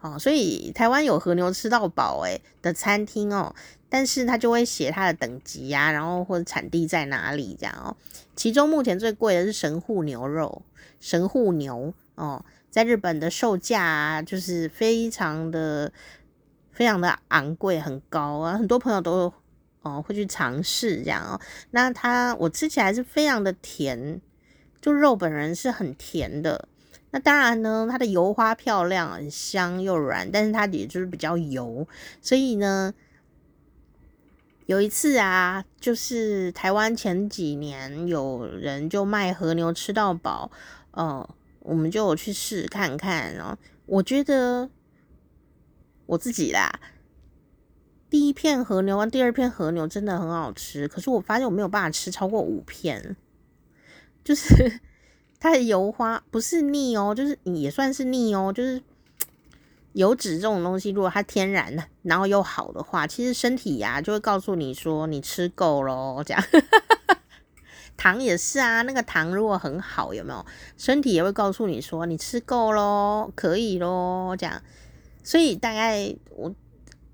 哦，所以台湾有和牛吃到饱诶的餐厅哦，但是它就会写它的等级呀、然后或者产地在哪里这样哦。其中目前最贵的是神户牛肉，神户牛哦，在日本的售价啊，就是非常的非常的昂贵，很高啊，很多朋友都哦会去尝试这样哦。那它我吃起来是非常的甜，就肉本人是很甜的。那当然呢，它的油花漂亮，很香又软，但是它也就是比较油，所以呢，有一次啊，就是台湾前几年有人就卖和牛吃到饱，呃，我们就有去试看看哦。我觉得我自己啦，第一片和牛跟第二片和牛真的很好吃，可是我发现我没有办法吃超过五片，就是。它的油花不是腻哦，就是也算是腻哦，就是油脂这种东西，如果它天然的，然后又好的话，其实身体呀、就会告诉你说你吃够咯。这样。糖也是啊，那个糖如果很好，有没有？身体也会告诉你说你吃够咯，可以咯。这样。所以大概我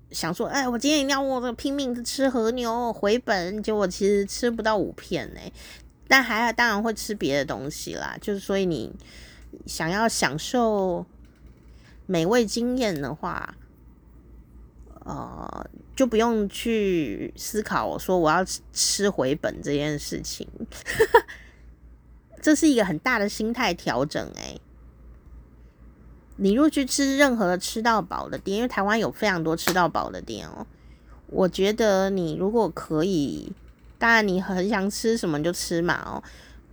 想说，哎，我今天一定要我拼命的吃和牛回本，结果其实吃不到五片呢、但还当然会吃别的东西啦，就是所以你想要享受美味经验的话，呃，就不用去思考我说我要吃回本这件事情，这是一个很大的心态调整诶。你如果去吃任何吃到饱的店，因为台湾有非常多吃到饱的店哦，我觉得你如果可以。当然，你很想吃什么就吃嘛哦。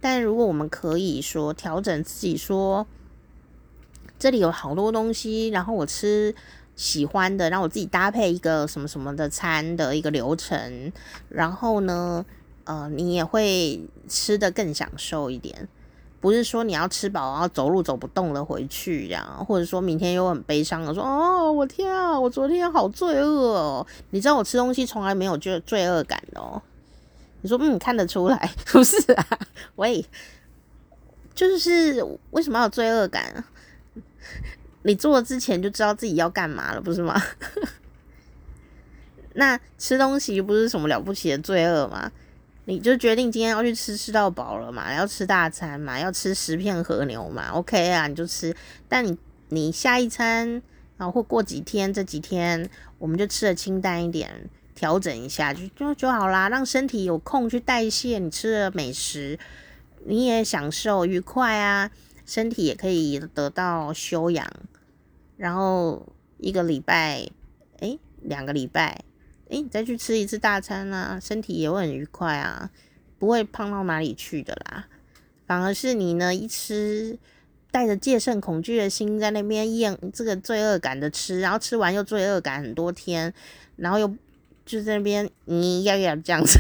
但如果我们可以说调整自己，说这里有好多东西，然后我吃喜欢的，然后我自己搭配一个什么什么的餐的一个流程，然后呢，呃，你也会吃的更享受一点。不是说你要吃饱，然后走路走不动了回去这样，或者说明天又很悲伤的说哦，我天啊，我昨天好罪恶哦。你知道我吃东西从来没有就罪恶感哦。你说嗯，看得出来 不是啊？喂，就是为什么要有罪恶感？你做之前就知道自己要干嘛了，不是吗？那吃东西又不是什么了不起的罪恶吗？你就决定今天要去吃吃到饱了嘛，要吃大餐嘛，要吃十片和牛嘛，OK 啊，你就吃。但你你下一餐啊，或过几天这几天，我们就吃的清淡一点，调整一下就就就好啦，让身体有空去代谢你吃的美食，你也享受愉快啊，身体也可以得到休养。然后一个礼拜，诶，两个礼拜。诶，你再去吃一次大餐啊，身体也会很愉快啊，不会胖到哪里去的啦。反而是你呢，一吃带着戒慎恐惧的心在那边厌这个罪恶感的吃，然后吃完又罪恶感很多天，然后又就在那边你要要这样子，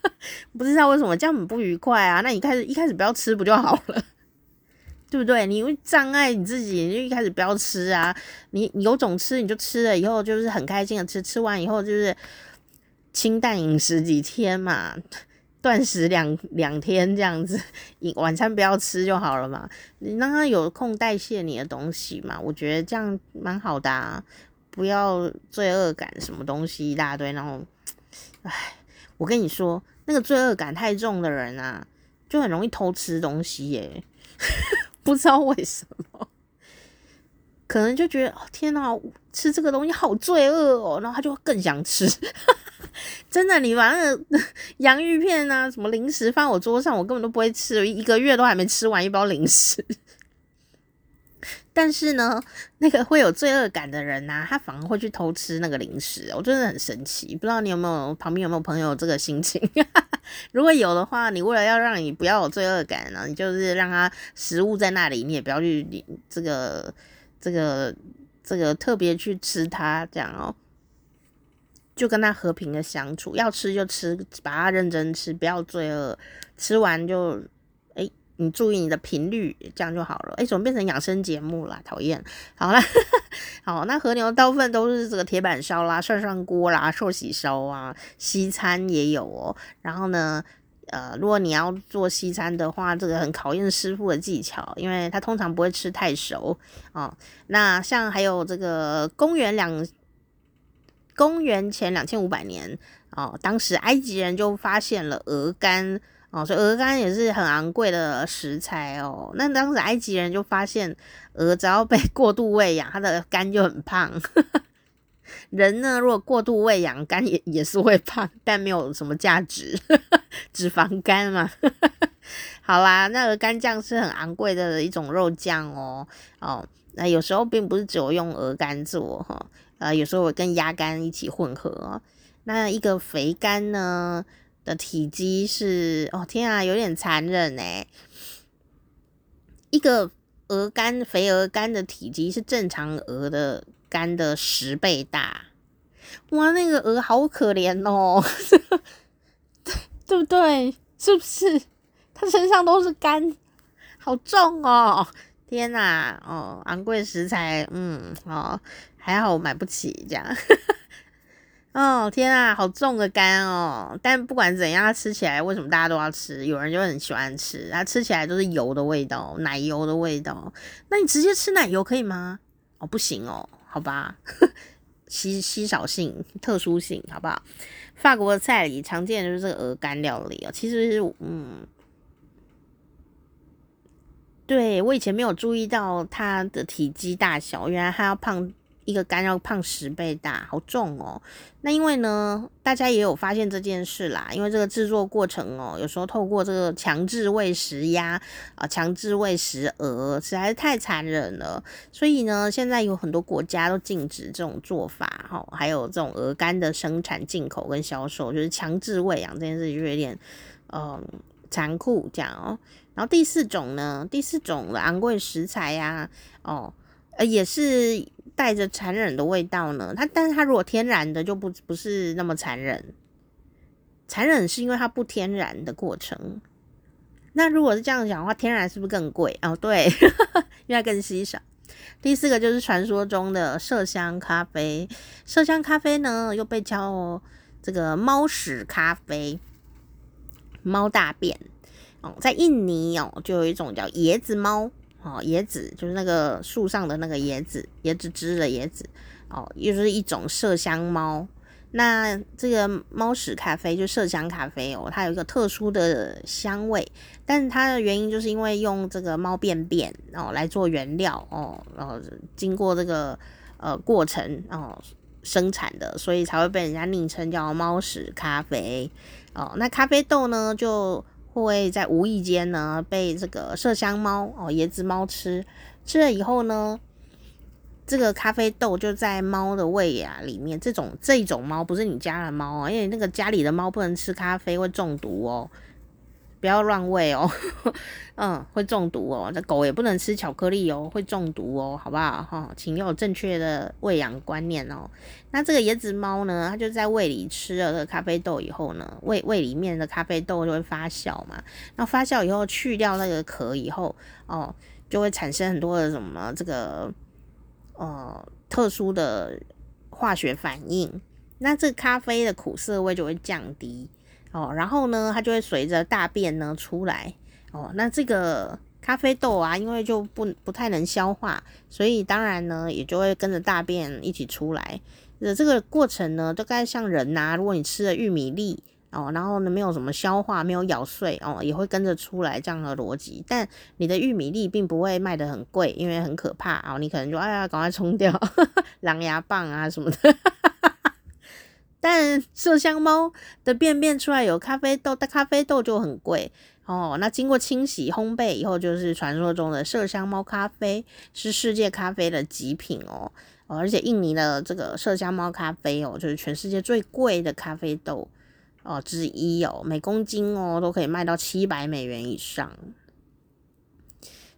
不知道为什么这样很不愉快啊。那你开始一开始不要吃不就好了？对不对？你会障碍你自己，你就一开始不要吃啊！你有种吃，你就吃了，以后就是很开心的吃，吃完以后就是清淡饮食几天嘛，断食两两天这样子，晚餐不要吃就好了嘛。你让他有空代谢你的东西嘛，我觉得这样蛮好的啊。不要罪恶感，什么东西一大堆，然后，唉，我跟你说，那个罪恶感太重的人啊，就很容易偷吃东西耶。不知道为什么，可能就觉得天哪，吃这个东西好罪恶哦，然后他就更想吃。真的，你把那 洋芋片啊，什么零食放我桌上，我根本都不会吃，一个月都还没吃完一包零食。但是呢，那个会有罪恶感的人啊，他反而会去偷吃那个零食，我真的很神奇。不知道你有没有旁边有没有朋友这个心情？如果有的话，你为了要让你不要有罪恶感呢，你就是让他食物在那里，你也不要去这个这个这个特别去吃它，这样哦，就跟他和平的相处，要吃就吃，把它认真吃，不要罪恶，吃完就。你注意你的频率，这样就好了。哎、怎么变成养生节目了？讨厌。好了，好，那和牛大部分都是这个铁板烧啦、涮涮锅啦、寿喜烧啊，西餐也有哦。然后呢，呃，如果你要做西餐的话，这个很考验师傅的技巧，因为他通常不会吃太熟哦。那像还有这个公元两公元前两千五百年哦，当时埃及人就发现了鹅肝。哦，所以鹅肝也是很昂贵的食材哦。那当时埃及人就发现，鹅只要被 过度喂养，它的肝就很胖。人呢，如果过度喂养，肝也也是会胖，但没有什么价值，脂肪肝嘛。好啦，那鹅肝酱是很昂贵的一种肉酱哦。哦，那有时候并不是只有用鹅肝做哈，呃，有时候会跟鸭肝一起混合。那一个肥肝呢？的体积是哦天啊，有点残忍哎！一个鹅肝，肥鹅肝的体积是正常鹅的肝的十倍大，哇，那个鹅好可怜哦，对对不对？是不是？它身上都是肝，好重哦！天哪，哦，昂贵食材，嗯，哦，还好我买不起这样。哦天啊，好重的肝哦！但不管怎样，它吃起来为什么大家都要吃？有人就很喜欢吃，它吃起来都是油的味道，奶油的味道。那你直接吃奶油可以吗？哦，不行哦，好吧，稀稀少性、特殊性，好不好？法国的菜里常见的就是这个鹅肝料理哦。其实是，嗯，对，我以前没有注意到它的体积大小，原来它要胖。一个肝要胖十倍大，好重哦。那因为呢，大家也有发现这件事啦。因为这个制作过程哦，有时候透过这个强制喂食鸭啊，强制喂食鹅，实在是太残忍了。所以呢，现在有很多国家都禁止这种做法哈，还有这种鹅肝的生产、进口跟销售，就是强制喂养这件事就有点嗯残酷这样哦。然后第四种呢，第四种的昂贵食材呀，哦，呃，也是。带着残忍的味道呢，它但是它如果天然的就不不是那么残忍，残忍是因为它不天然的过程。那如果是这样讲的话，天然是不是更贵？哦，对，因为它更稀少。第四个就是传说中的麝香咖啡，麝香咖啡呢又被叫这个猫屎咖啡，猫大便哦，在印尼哦就有一种叫椰子猫。哦，椰子就是那个树上的那个椰子，椰子汁的椰子哦，又是一种麝香猫。那这个猫屎咖啡就麝香咖啡哦，它有一个特殊的香味，但是它的原因就是因为用这个猫便便哦来做原料哦，然后经过这个呃过程哦生产的，所以才会被人家昵称叫猫屎咖啡哦。那咖啡豆呢就会在无意间呢被这个麝香猫哦椰子猫吃，吃了以后呢。这个咖啡豆就在猫的胃啊里面，这种这种猫不是你家的猫啊，因为那个家里的猫不能吃咖啡，会中毒哦，不要乱喂哦，嗯，会中毒哦。那狗也不能吃巧克力哦，会中毒哦，好不好？哈，请有正确的喂养观念哦。那这个椰子猫呢，它就在胃里吃了这个咖啡豆以后呢，胃胃里面的咖啡豆就会发酵嘛，那发酵以后去掉那个壳以后，哦，就会产生很多的什么这个。呃，特殊的化学反应，那这咖啡的苦涩味就会降低哦，然后呢，它就会随着大便呢出来哦。那这个咖啡豆啊，因为就不不太能消化，所以当然呢，也就会跟着大便一起出来。呃，这个过程呢，大概像人呐、如果你吃了玉米粒。哦，然后呢，没有什么消化，没有咬碎哦，也会跟着出来这样的逻辑。但你的玉米粒并不会卖得很贵，因为很可怕哦。你可能就哎呀，赶快冲掉 狼牙棒啊什么的。但麝香猫的便便出来有咖啡豆，但咖啡豆就很贵哦。那经过清洗烘焙以后，就是传说中的麝香猫咖啡，是世界咖啡的极品哦。而且印尼的这个麝香猫咖啡哦，就是全世界最贵的咖啡豆。哦，之一哦，每公斤哦都可以卖到七百美元以上。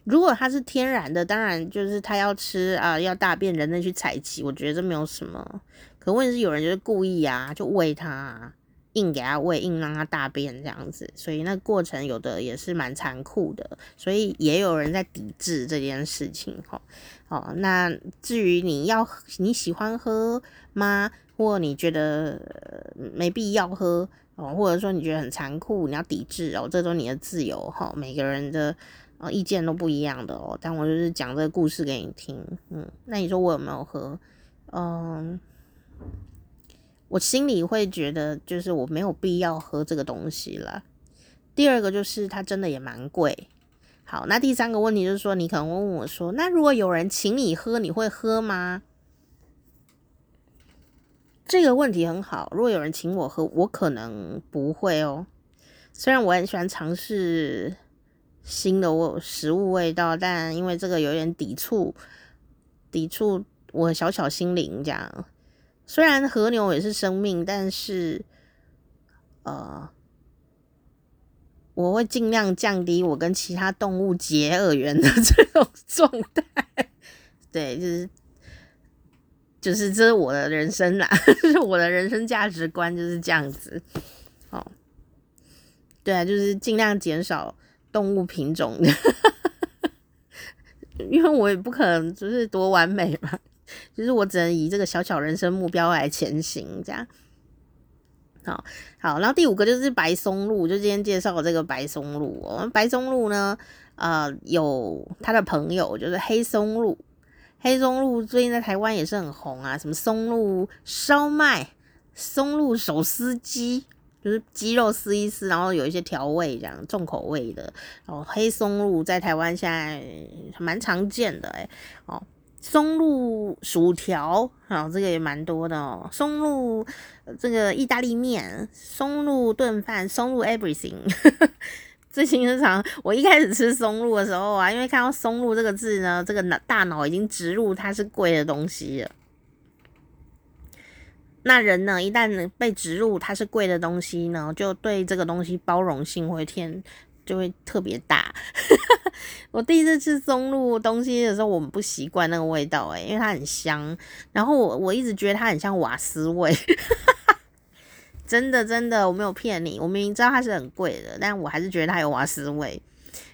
如果它是天然的，当然就是它要吃啊，要大便，人类去采集，我觉得这没有什么。可问题是有人就是故意啊，就喂它，硬给它喂，硬让它大便这样子，所以那过程有的也是蛮残酷的，所以也有人在抵制这件事情。哈，哦，那至于你要你喜欢喝吗？或你觉得没必要喝哦，或者说你觉得很残酷，你要抵制哦，这都你的自由哈。每个人的呃意见都不一样的哦。但我就是讲这个故事给你听，嗯，那你说我有没有喝？嗯，我心里会觉得就是我没有必要喝这个东西了。第二个就是它真的也蛮贵。好，那第三个问题就是说，你可能问我说，那如果有人请你喝，你会喝吗？这个问题很好。如果有人请我喝，我可能不会哦。虽然我很喜欢尝试新的食物味道，但因为这个有点抵触，抵触我小小心灵这样。虽然和牛也是生命，但是呃，我会尽量降低我跟其他动物结恶缘的 这种状态。对，就是。就是这是我的人生啦，就是我的人生价值观就是这样子。哦，对啊，就是尽量减少动物品种的，因为我也不可能就是多完美嘛，就是我只能以这个小小人生目标来前行，这样。好，好，然后第五个就是白松露，就今天介绍的这个白松露。我们白松露呢，呃，有他的朋友就是黑松露。黑松露最近在台湾也是很红啊，什么松露烧麦、松露手撕鸡，就是鸡肉撕一撕，然后有一些调味这样重口味的。然后黑松露在台湾现在蛮常见的诶，哦，松露薯条，然后这个也蛮多的哦。松露这个意大利面、松露炖饭、松露 everything。最近日常，我一开始吃松露的时候啊，因为看到松露这个字呢，这个脑大脑已经植入它是贵的东西了。那人呢，一旦被植入它是贵的东西呢，就对这个东西包容性会天就会特别大。我第一次吃松露东西的时候，我们不习惯那个味道，诶，因为它很香，然后我我一直觉得它很像瓦斯味。真的真的，我没有骗你，我明明知道它是很贵的，但我还是觉得它有瓦斯味。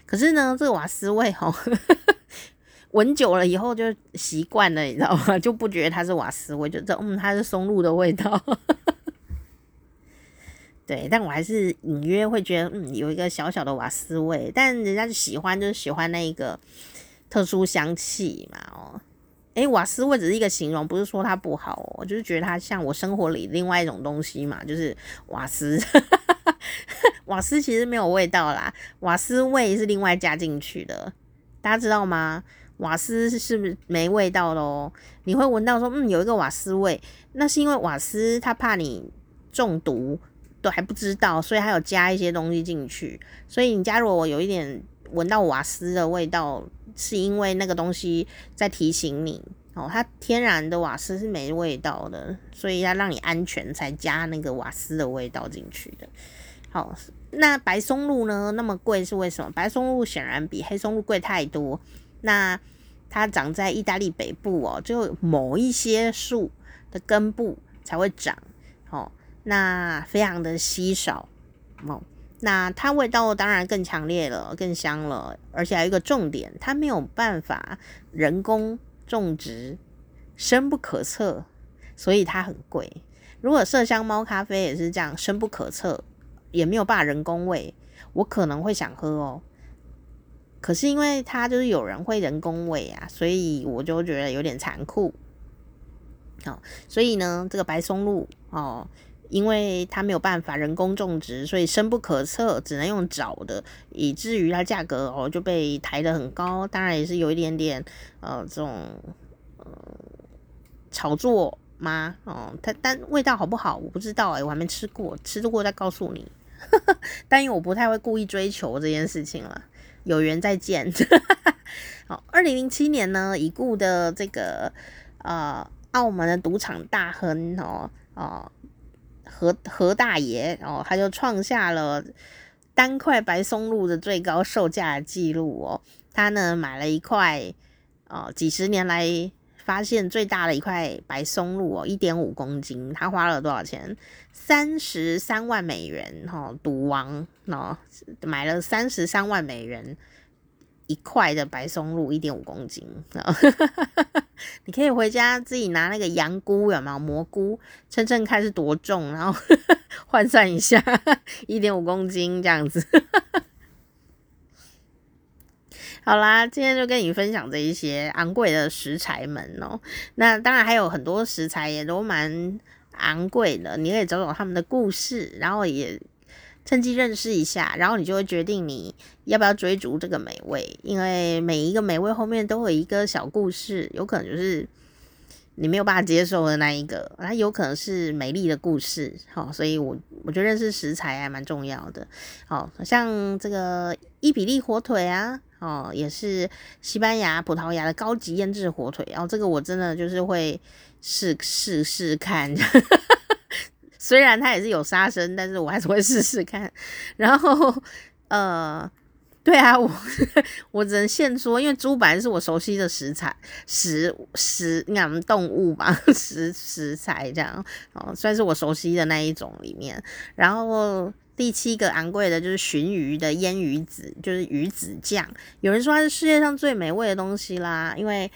可是呢，这个瓦斯味吼，闻久了以后就习惯了，你知道吗？就不觉得它是瓦斯味，就知道嗯，它是松露的味道。对，但我还是隐约会觉得嗯，有一个小小的瓦斯味，但人家就喜欢，就是喜欢那一个特殊香气嘛，哦。诶，瓦斯味只是一个形容，不是说它不好，我就是觉得它像我生活里另外一种东西嘛，就是瓦斯。瓦斯其实没有味道啦，瓦斯味是另外加进去的，大家知道吗？瓦斯是不是没味道的？你会闻到说，嗯，有一个瓦斯味，那是因为瓦斯它怕你中毒，都还不知道，所以还有加一些东西进去。所以你加入我有一点闻到瓦斯的味道，是因为那个东西在提醒你哦，它天然的瓦斯是没味道的，所以要让你安全才加那个瓦斯的味道进去的。好，那白松露呢？那么贵是为什么？白松露显然比黑松露贵太多。那它长在意大利北部哦，就某一些树的根部才会长哦，那非常的稀少哦。那它味道当然更强烈了，更香了，而且还有一个重点，它没有办法人工种植，深不可测，所以它很贵。如果麝香猫咖啡也是这样，深不可测。也没有办法人工喂，我可能会想喝哦。可是因为它就是有人会人工喂啊，所以我就觉得有点残酷。好，所以呢，这个白松露哦，因为它没有办法人工种植，所以深不可测，只能用找的，以至于它价格哦就被抬得很高。当然也是有一点点呃这种呃炒作吗？哦，它但味道好不好我不知道哎、我还没吃过，吃过再告诉你。但因为我不太会故意追求这件事情了，有缘再见。好，二零零七年呢，已故的这个呃澳门的赌场大亨哦哦何何大爷哦，他就创下了单块白松露的最高售价记录哦。他呢买了一块哦，几十年来。发现最大的一块白松露哦，一点五公斤，他花了多少钱？三十三万美元哈，赌王哦，买了三十三万美元一块的白松露，一点五公斤。你可以回家自己拿那个羊菇有没有蘑菇称称看是多重，然后 换算一下，一点五公斤这样子。好啦，今天就跟你分享这一些昂贵的食材们哦。那当然还有很多食材也都蛮昂贵的，你可以找找他们的故事，然后也趁机认识一下，然后你就会决定你要不要追逐这个美味。因为每一个美味后面都会有一个小故事，有可能就是你没有办法接受的那一个，它有可能是美丽的故事。好，所以我我觉得认识食材还蛮重要的。好，像这个伊比利火腿啊。哦，也是西班牙、葡萄牙的高级腌制火腿，然后这个我真的就是会试试试看，虽然它也是有杀生，但是我还是会试试看。然后，呃，对啊，我我只能现说，因为猪本来是我熟悉的食材，食食你看动物吧，食食材这样，哦，算是我熟悉的那一种里面，然后。第七个昂贵的就是鲟鱼的腌鱼子，就是鱼子酱。有人说它是世界上最美味的东西啦，因为，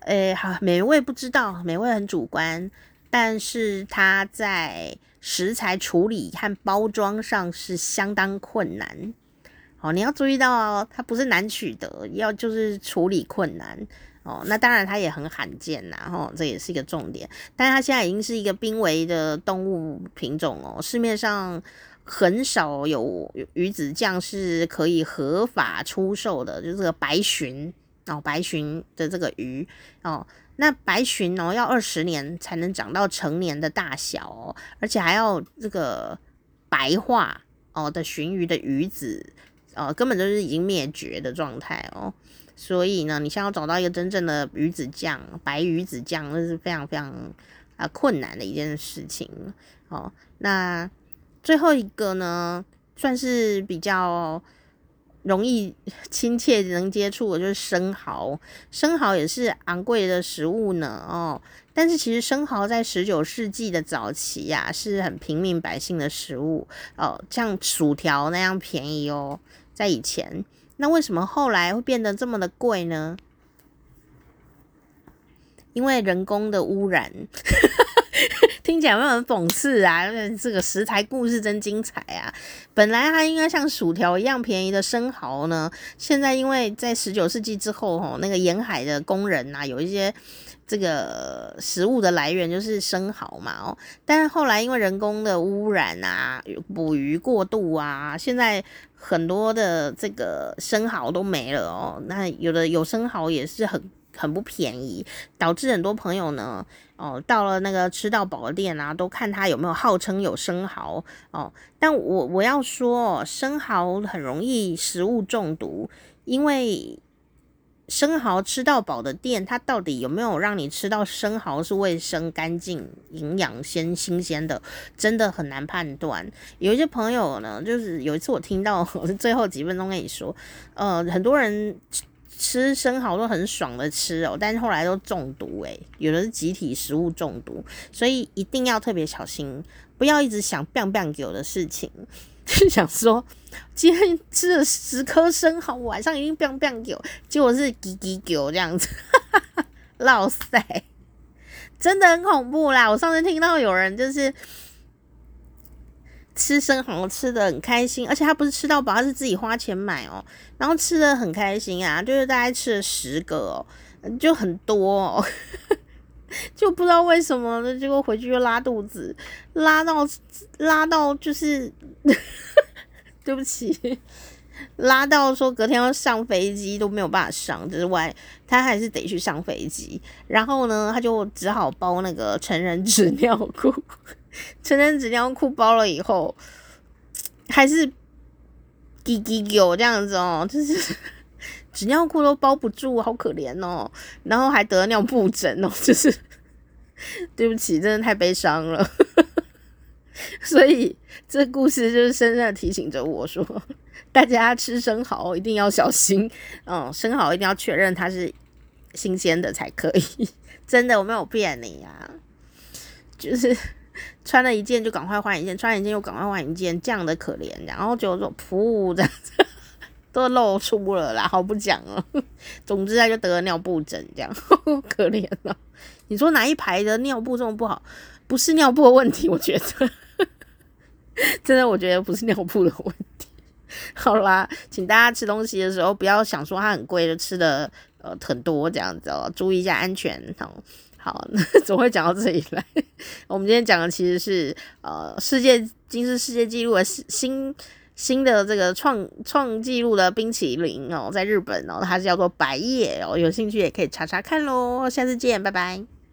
诶，好美味不知道，美味很主观，但是它在食材处理和包装上是相当困难。哦，你要注意到哦，它不是难取得，要就是处理困难。哦，那当然它也很罕见呐，吼，这也是一个重点。但它现在已经是一个濒危的动物品种哦，市面上。很少有鱼子酱是可以合法出售的，就是这个白鲟哦，白鲟的这个鱼哦，那白鲟哦要二十年才能长到成年的大小哦，而且还要这个白化哦的鲟鱼的鱼子哦，根本就是已经灭绝的状态哦，所以呢，你想要找到一个真正的鱼子酱，白鱼子酱，那是非常非常啊困难的一件事情哦，那。最后一个呢，算是比较容易亲切能接触的，就是生蚝。生蚝也是昂贵的食物呢，哦，但是其实生蚝在十九世纪的早期呀、是很平民百姓的食物哦，像薯条那样便宜哦，在以前。那为什么后来会变得这么的贵呢？因为人工的污染。听起来有没有很讽刺啊？这个食材故事真精彩啊！本来它应该像薯条一样便宜的生蚝呢，现在因为在十九世纪之后，吼，那个沿海的工人呐，有一些这个食物的来源就是生蚝嘛，哦，但是后来因为人工的污染啊，捕鱼过度啊，现在很多的这个生蚝都没了哦，那有的有生蚝也是很。很不便宜，导致很多朋友呢，哦，到了那个吃到饱的店啊，都看他有没有号称有生蚝哦。但我我要说，生蚝很容易食物中毒，因为生蚝吃到饱的店，它到底有没有让你吃到生蚝是卫生、干净、营养鲜、新鲜的，真的很难判断。有一些朋友呢，就是有一次我听到，我是最后几分钟跟你说，呃，很多人。吃生蚝都很爽的吃哦，但是后来都中毒诶，有的是集体食物中毒，所以一定要特别小心，不要一直想 biang biang 狗的事情，就想说今天吃了十颗生蚝，晚上一定 biang biang 狗，结果是叽叽狗这样子，哈哈哈，老塞，真的很恐怖啦！我上次听到有人就是。吃生蚝吃的很开心，而且他不是吃到饱，他是自己花钱买哦，然后吃的很开心啊，就是大概吃了十个哦，就很多哦，就不知道为什么，结果回去又拉肚子，拉到拉到就是，对不起，拉到说隔天要上飞机都没有办法上之外，他还是得去上飞机，然后呢，他就只好包那个成人纸尿裤。成人纸尿裤包了以后，还是滴滴有这样子哦，就是纸尿裤都包不住，好可怜哦。然后还得了尿布疹哦，就是对不起，真的太悲伤了。所以这故事就是深深的提醒着我说，大家吃生蚝一定要小心，嗯，生蚝一定要确认它是新鲜的才可以。真的，我没有骗你呀、啊，就是。穿了一件就赶快换一件，穿一件又赶快换一件，这样的可怜，然后就说噗，这样子都露出了啦，好不讲了。总之他就得了尿布疹，这样可怜了。你说哪一排的尿布这么不好？不是尿布的问题，我觉得 真的，我觉得不是尿布的问题。好啦，请大家吃东西的时候不要想说它很贵就吃的呃很多这样子哦，注意一下安全哦。好，那总 会讲到这里来。我们今天讲的其实是呃，世界吉尼斯世界纪录的新新的这个创创纪录的冰淇淋哦，在日本哦，它是叫做百叶哦，有兴趣也可以查查看喽。下次见，拜拜。